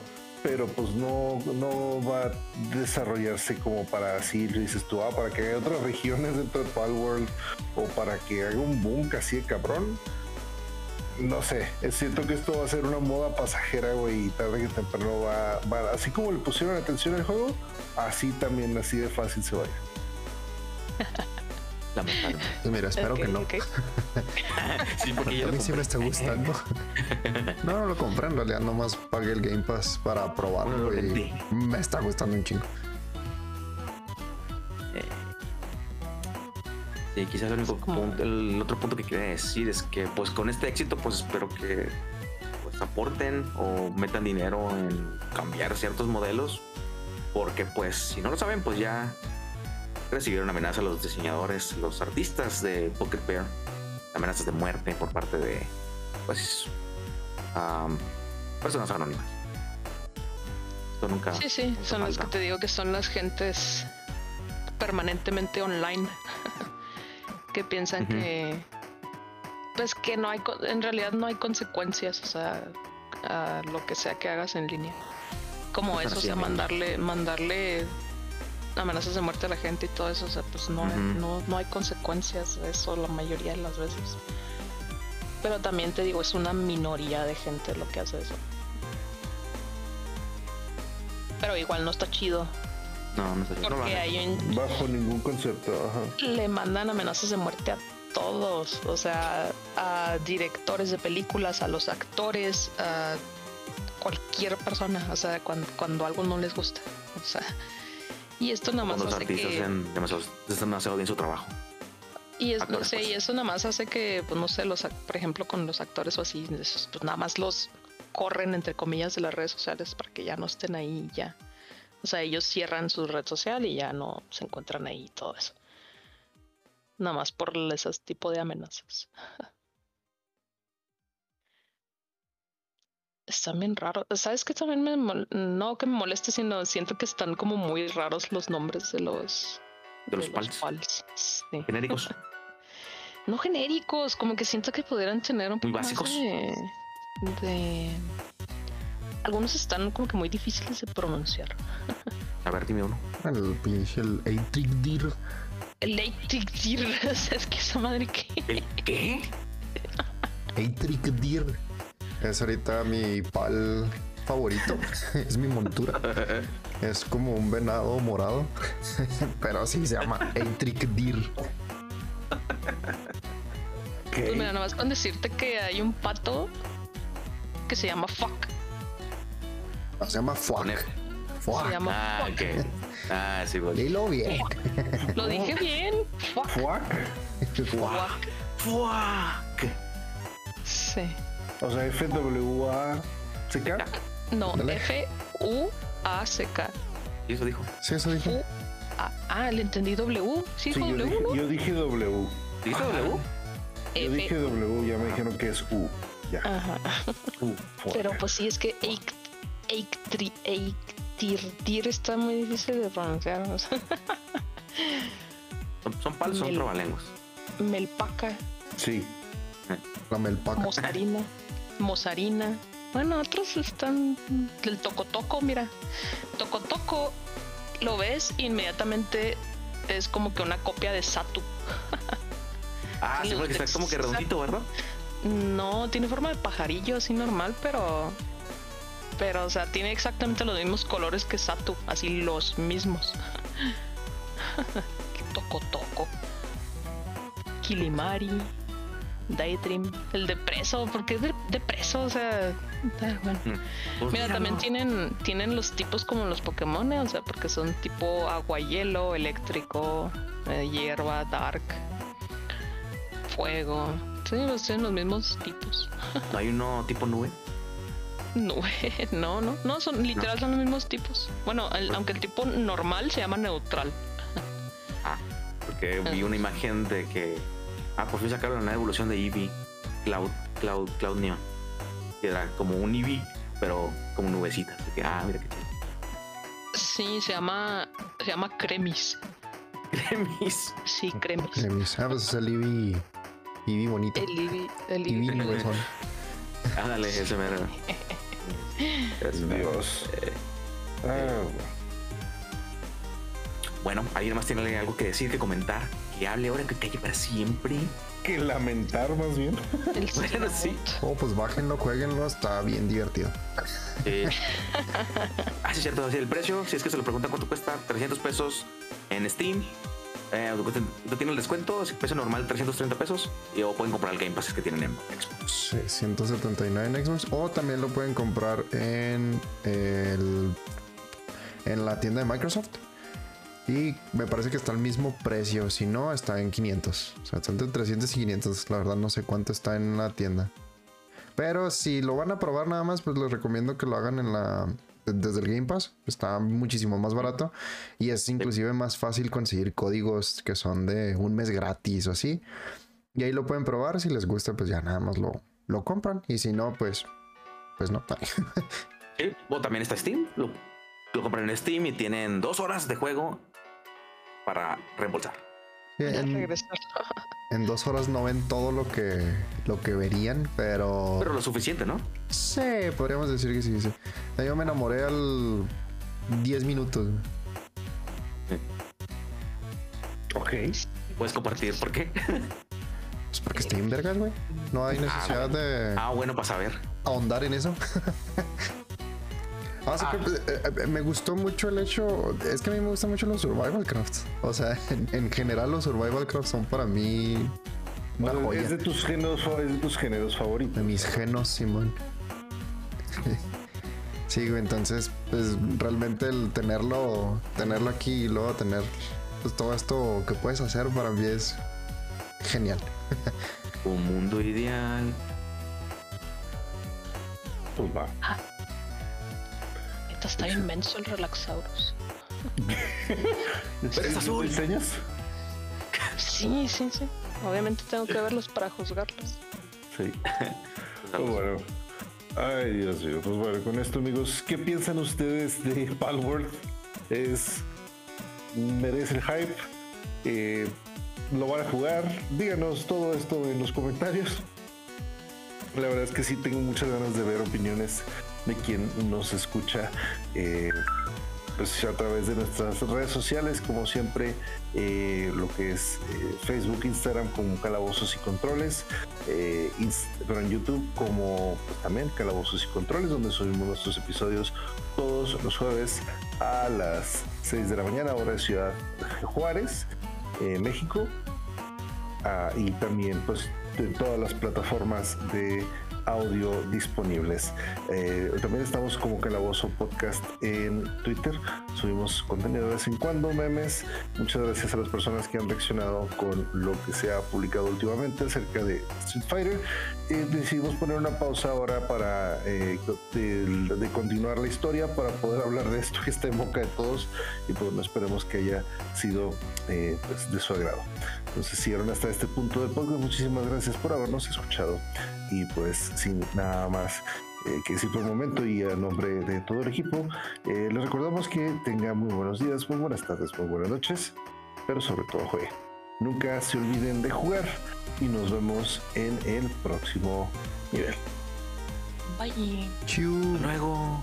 S3: pero pues no, no va a desarrollarse como para así, dices tú, ah, para que haya otras regiones dentro de Palworld o para que haga un boom casi de cabrón. No sé, es cierto que esto va a ser una moda pasajera, güey, y tarde que temprano va, va, así como le pusieron atención al juego, así también, así de fácil se va ir.
S4: Pues mira, espero que no.
S1: sí, porque
S4: a mí sí me está gustando. no, no lo compré en realidad, nomás pagué el Game Pass para probarlo y me está gustando un chingo.
S1: Eh, sí, quizás el único punto, el otro punto que quería decir es que pues con este éxito pues espero que pues aporten o metan dinero en cambiar ciertos modelos porque pues si no lo saben pues ya recibieron amenazas los diseñadores, los artistas de Pocket Bear, amenazas de muerte por parte de, pues, personas anónimas.
S2: Esto nunca. Sí, sí, son los que te digo que son las gentes permanentemente online que piensan que, pues, que no hay, en realidad no hay consecuencias, o sea, a lo que sea que hagas en línea. Como eso, o sea, mandarle, mandarle amenazas de muerte a la gente y todo eso, o sea, pues no, no, no hay consecuencias de eso la mayoría de las veces. Pero también te digo, es una minoría de gente lo que hace eso. Pero igual no está chido.
S1: No, no sé. No lo
S2: Porque
S1: hagan.
S2: hay un,
S3: Bajo ningún concepto. Ajá.
S2: le mandan amenazas de muerte a todos, o sea, a directores de películas, a los actores, a cualquier persona, o sea, cuando, cuando algo no les gusta, o sea, y esto nada más hace
S1: artistas
S2: que,
S1: demasiado, hacen demasiado bien su trabajo.
S2: y es, no sé,
S1: pues.
S2: y eso nada más hace que, pues no sé, los, por ejemplo, con los actores o así, pues nada más los corren entre comillas de las redes sociales para que ya no estén ahí y ya. O sea, ellos cierran su red social y ya no se encuentran ahí y todo eso. Nada más por ese tipo de amenazas. Están bien raros. ¿Sabes qué también me mol- no que me moleste, sino siento que están como muy raros los nombres de los
S1: De los pals.
S2: pals. Sí.
S1: Genéricos.
S2: No genéricos, como que siento que pudieran tener un
S1: Muy
S2: poco más
S1: básicos.
S2: de, de- Algunos están como que muy difíciles de pronunciar.
S1: A ver, dime uno.
S4: El pinche el Eitric Dir.
S2: El Eitic Dir, o sea, es que esa madre que.
S1: ¿El qué?
S4: Eitric Dir. Es ahorita mi pal favorito. es mi montura. Es como un venado morado. Pero sí se llama Eitric Dir.
S2: Pues
S3: Ok.
S2: mira, nada más con decirte que hay un pato que se llama Fuck.
S4: Se llama Fuck. Fuck.
S2: Se llama
S1: Ah,
S2: Fuck.
S1: Ah, sí, güey.
S4: Dilo bien.
S2: Lo dije bien. Fuck.
S3: Fuck.
S2: Fuck.
S1: Fuck.
S2: Sí.
S3: O sea, F-W-A-C-K.
S2: No. F-U-A-C-K.
S1: ¿Y eso dijo?
S4: Sí, eso dije.
S2: Ah, ah, le entendí W. Sí,
S3: Sí,
S2: dijo
S3: yo
S2: W,
S3: dije,
S2: ¿no?
S3: yo dije W.
S1: ¿Dijiste W?
S3: Yo dije. W, ya me dijeron que es U. Ya.
S2: Ajá.
S3: U.
S2: Pero pues sí, es que Eiktirtir está muy difícil de pronunciar. o sea,
S1: Son, son palos, son trabalenguas.
S2: Melpaca,
S3: Sí.
S4: La melpaca.
S2: Mozarina, Mozarina. Bueno, otros están del Tocotoco, mira. Tocotoco lo ves inmediatamente es como que una copia de Satu.
S1: Ah, sí, está como que redondito, ¿verdad?
S2: No, tiene forma de pajarillo así normal, pero. Pero, o sea, tiene exactamente los mismos colores que Satu, así los mismos. toco Toco. Kilimari. Daydream. El de preso, porque es de, de preso, o sea. ah, bueno.
S1: Pues
S2: Mira, también
S1: míralo.
S2: tienen, tienen los tipos como los Pokémon, o sea, porque son tipo agua, hielo, eléctrico, eh, hierba, dark, fuego. Sí, pues tienen los mismos tipos.
S1: ¿No hay uno tipo nube?
S2: No, no, no, no, son literal son los mismos tipos. Bueno, el- aunque el tipo normal se llama neutral.
S1: Ah, porque vi una imagen de que. Ah, por fin sacaron una evolución de Eevee Cloud, Cloud, Cloud Neon. Que era como un Eevee, pero como nubecita. Así que, ah, mira qué chido.
S2: Sí, se llama, se llama Cremis.
S1: Cremis.
S2: Sí, Cremis.
S4: Cremis. Ah, pues es el Eevee. Eevee bonito.
S2: El Eevee, el
S4: Eevee
S2: Eevee.
S4: nubezón.
S1: Ándale, ese mero. Ese mero.
S3: Dios. Ah,
S1: Bueno, ¿alguien más tiene algo que decir, que comentar? Que hable ahora, que calle para siempre.
S3: que lamentar más bien.
S2: El
S1: Bueno, sí.
S4: Oh, pues bájenlo, jueguenlo, está bien divertido.
S1: Eh, ah, sí, es cierto. Así el precio, si es que se lo preguntan cuánto cuesta, 300 pesos en Steam. Eh, no tiene el descuento, si precio normal 330 pesos. Y o pueden comprar el Game Pass que tienen en Xbox.
S4: Sí, 179 en Xbox. O también lo pueden comprar en el en la tienda de Microsoft. Y me parece que está al mismo precio. Si no, está en 500. O sea, está entre 300 y 500. La verdad no sé cuánto está en la tienda. Pero si lo van a probar nada más, pues les recomiendo que lo hagan en la desde el Game Pass. Está muchísimo más barato. Y es inclusive más fácil conseguir códigos que son de un mes gratis o así. Y ahí lo pueden probar. Si les gusta, pues ya nada más lo, lo compran. Y si no, pues, pues no.
S1: Sí, O también está Steam. Lo, lo compran en Steam y tienen dos horas de juego para reembolsar.
S4: En, dos horas no ven todo lo que, lo que verían, pero...
S1: Pero lo suficiente, ¿no?
S4: Sí, podríamos decir que sí, sí. Yo me enamoré al 10 minutos.
S3: Ok.
S1: Puedes compartir por qué.
S4: Pues porque estoy en vergas, güey. No hay necesidad de
S1: Ah, bueno, para saber.
S4: ahondar en eso. Ah, sí,
S1: Ah.
S4: que, eh, eh, me gustó mucho el hecho, es que a mí me gustan mucho los survival crafts. O sea, en, en general los survival crafts son para mí una
S3: Bueno,
S4: joya
S3: es de tus géneros, es de tus géneros
S4: de
S3: favoritos.
S4: mis genos, Simón. Sí, güey, entonces, pues realmente el tenerlo, tenerlo aquí y luego tener pues, todo esto que puedes hacer para mí es genial.
S1: Un mundo ideal.
S3: Pues va.
S2: Está inmenso el Relaxaurus.
S1: es azul.
S3: ¿Me enseñas?
S2: Sí, sí, sí. Obviamente tengo que verlos para juzgarlos.
S3: Sí. Pues bueno. Ay, Dios mío. Pues bueno, con esto, amigos, ¿qué piensan ustedes de Palworld? ¿Es. merece el hype? Eh, ¿Lo van a jugar? Díganos todo esto en los comentarios. La verdad es que sí tengo muchas ganas de ver opiniones de quien nos escucha. eh, pues a través de nuestras redes sociales, como siempre, eh, lo que es eh, Facebook, Instagram como Calabozos y Controles, pero en YouTube como pues, también Calabozos y Controles, donde subimos nuestros episodios todos los jueves a las 6 de la mañana, hora de Ciudad Juárez, México, Ah, y también pues de todas las plataformas de audio disponibles. Eh, también estamos como Calabozo Podcast en Twitter. Subimos contenido de vez en cuando, memes. Muchas gracias a las personas que han reaccionado con lo que se ha publicado últimamente acerca de Street Fighter. Eh, decidimos poner una pausa ahora para eh, de, continuar la historia, para poder hablar de esto que está en boca de todos y pues bueno, esperemos que haya sido eh, pues, de su agrado. Entonces, si llegaron hasta este punto del podcast, muchísimas gracias por habernos escuchado. Y pues, sin nada más que decir por el momento y a nombre de todo el equipo, eh, les recordamos que tengan muy buenos días, muy buenas tardes, muy buenas noches, pero sobre todo jueguen. Nunca se olviden de jugar y nos vemos en el próximo nivel.
S2: Bye.
S4: Chiu.
S1: Luego.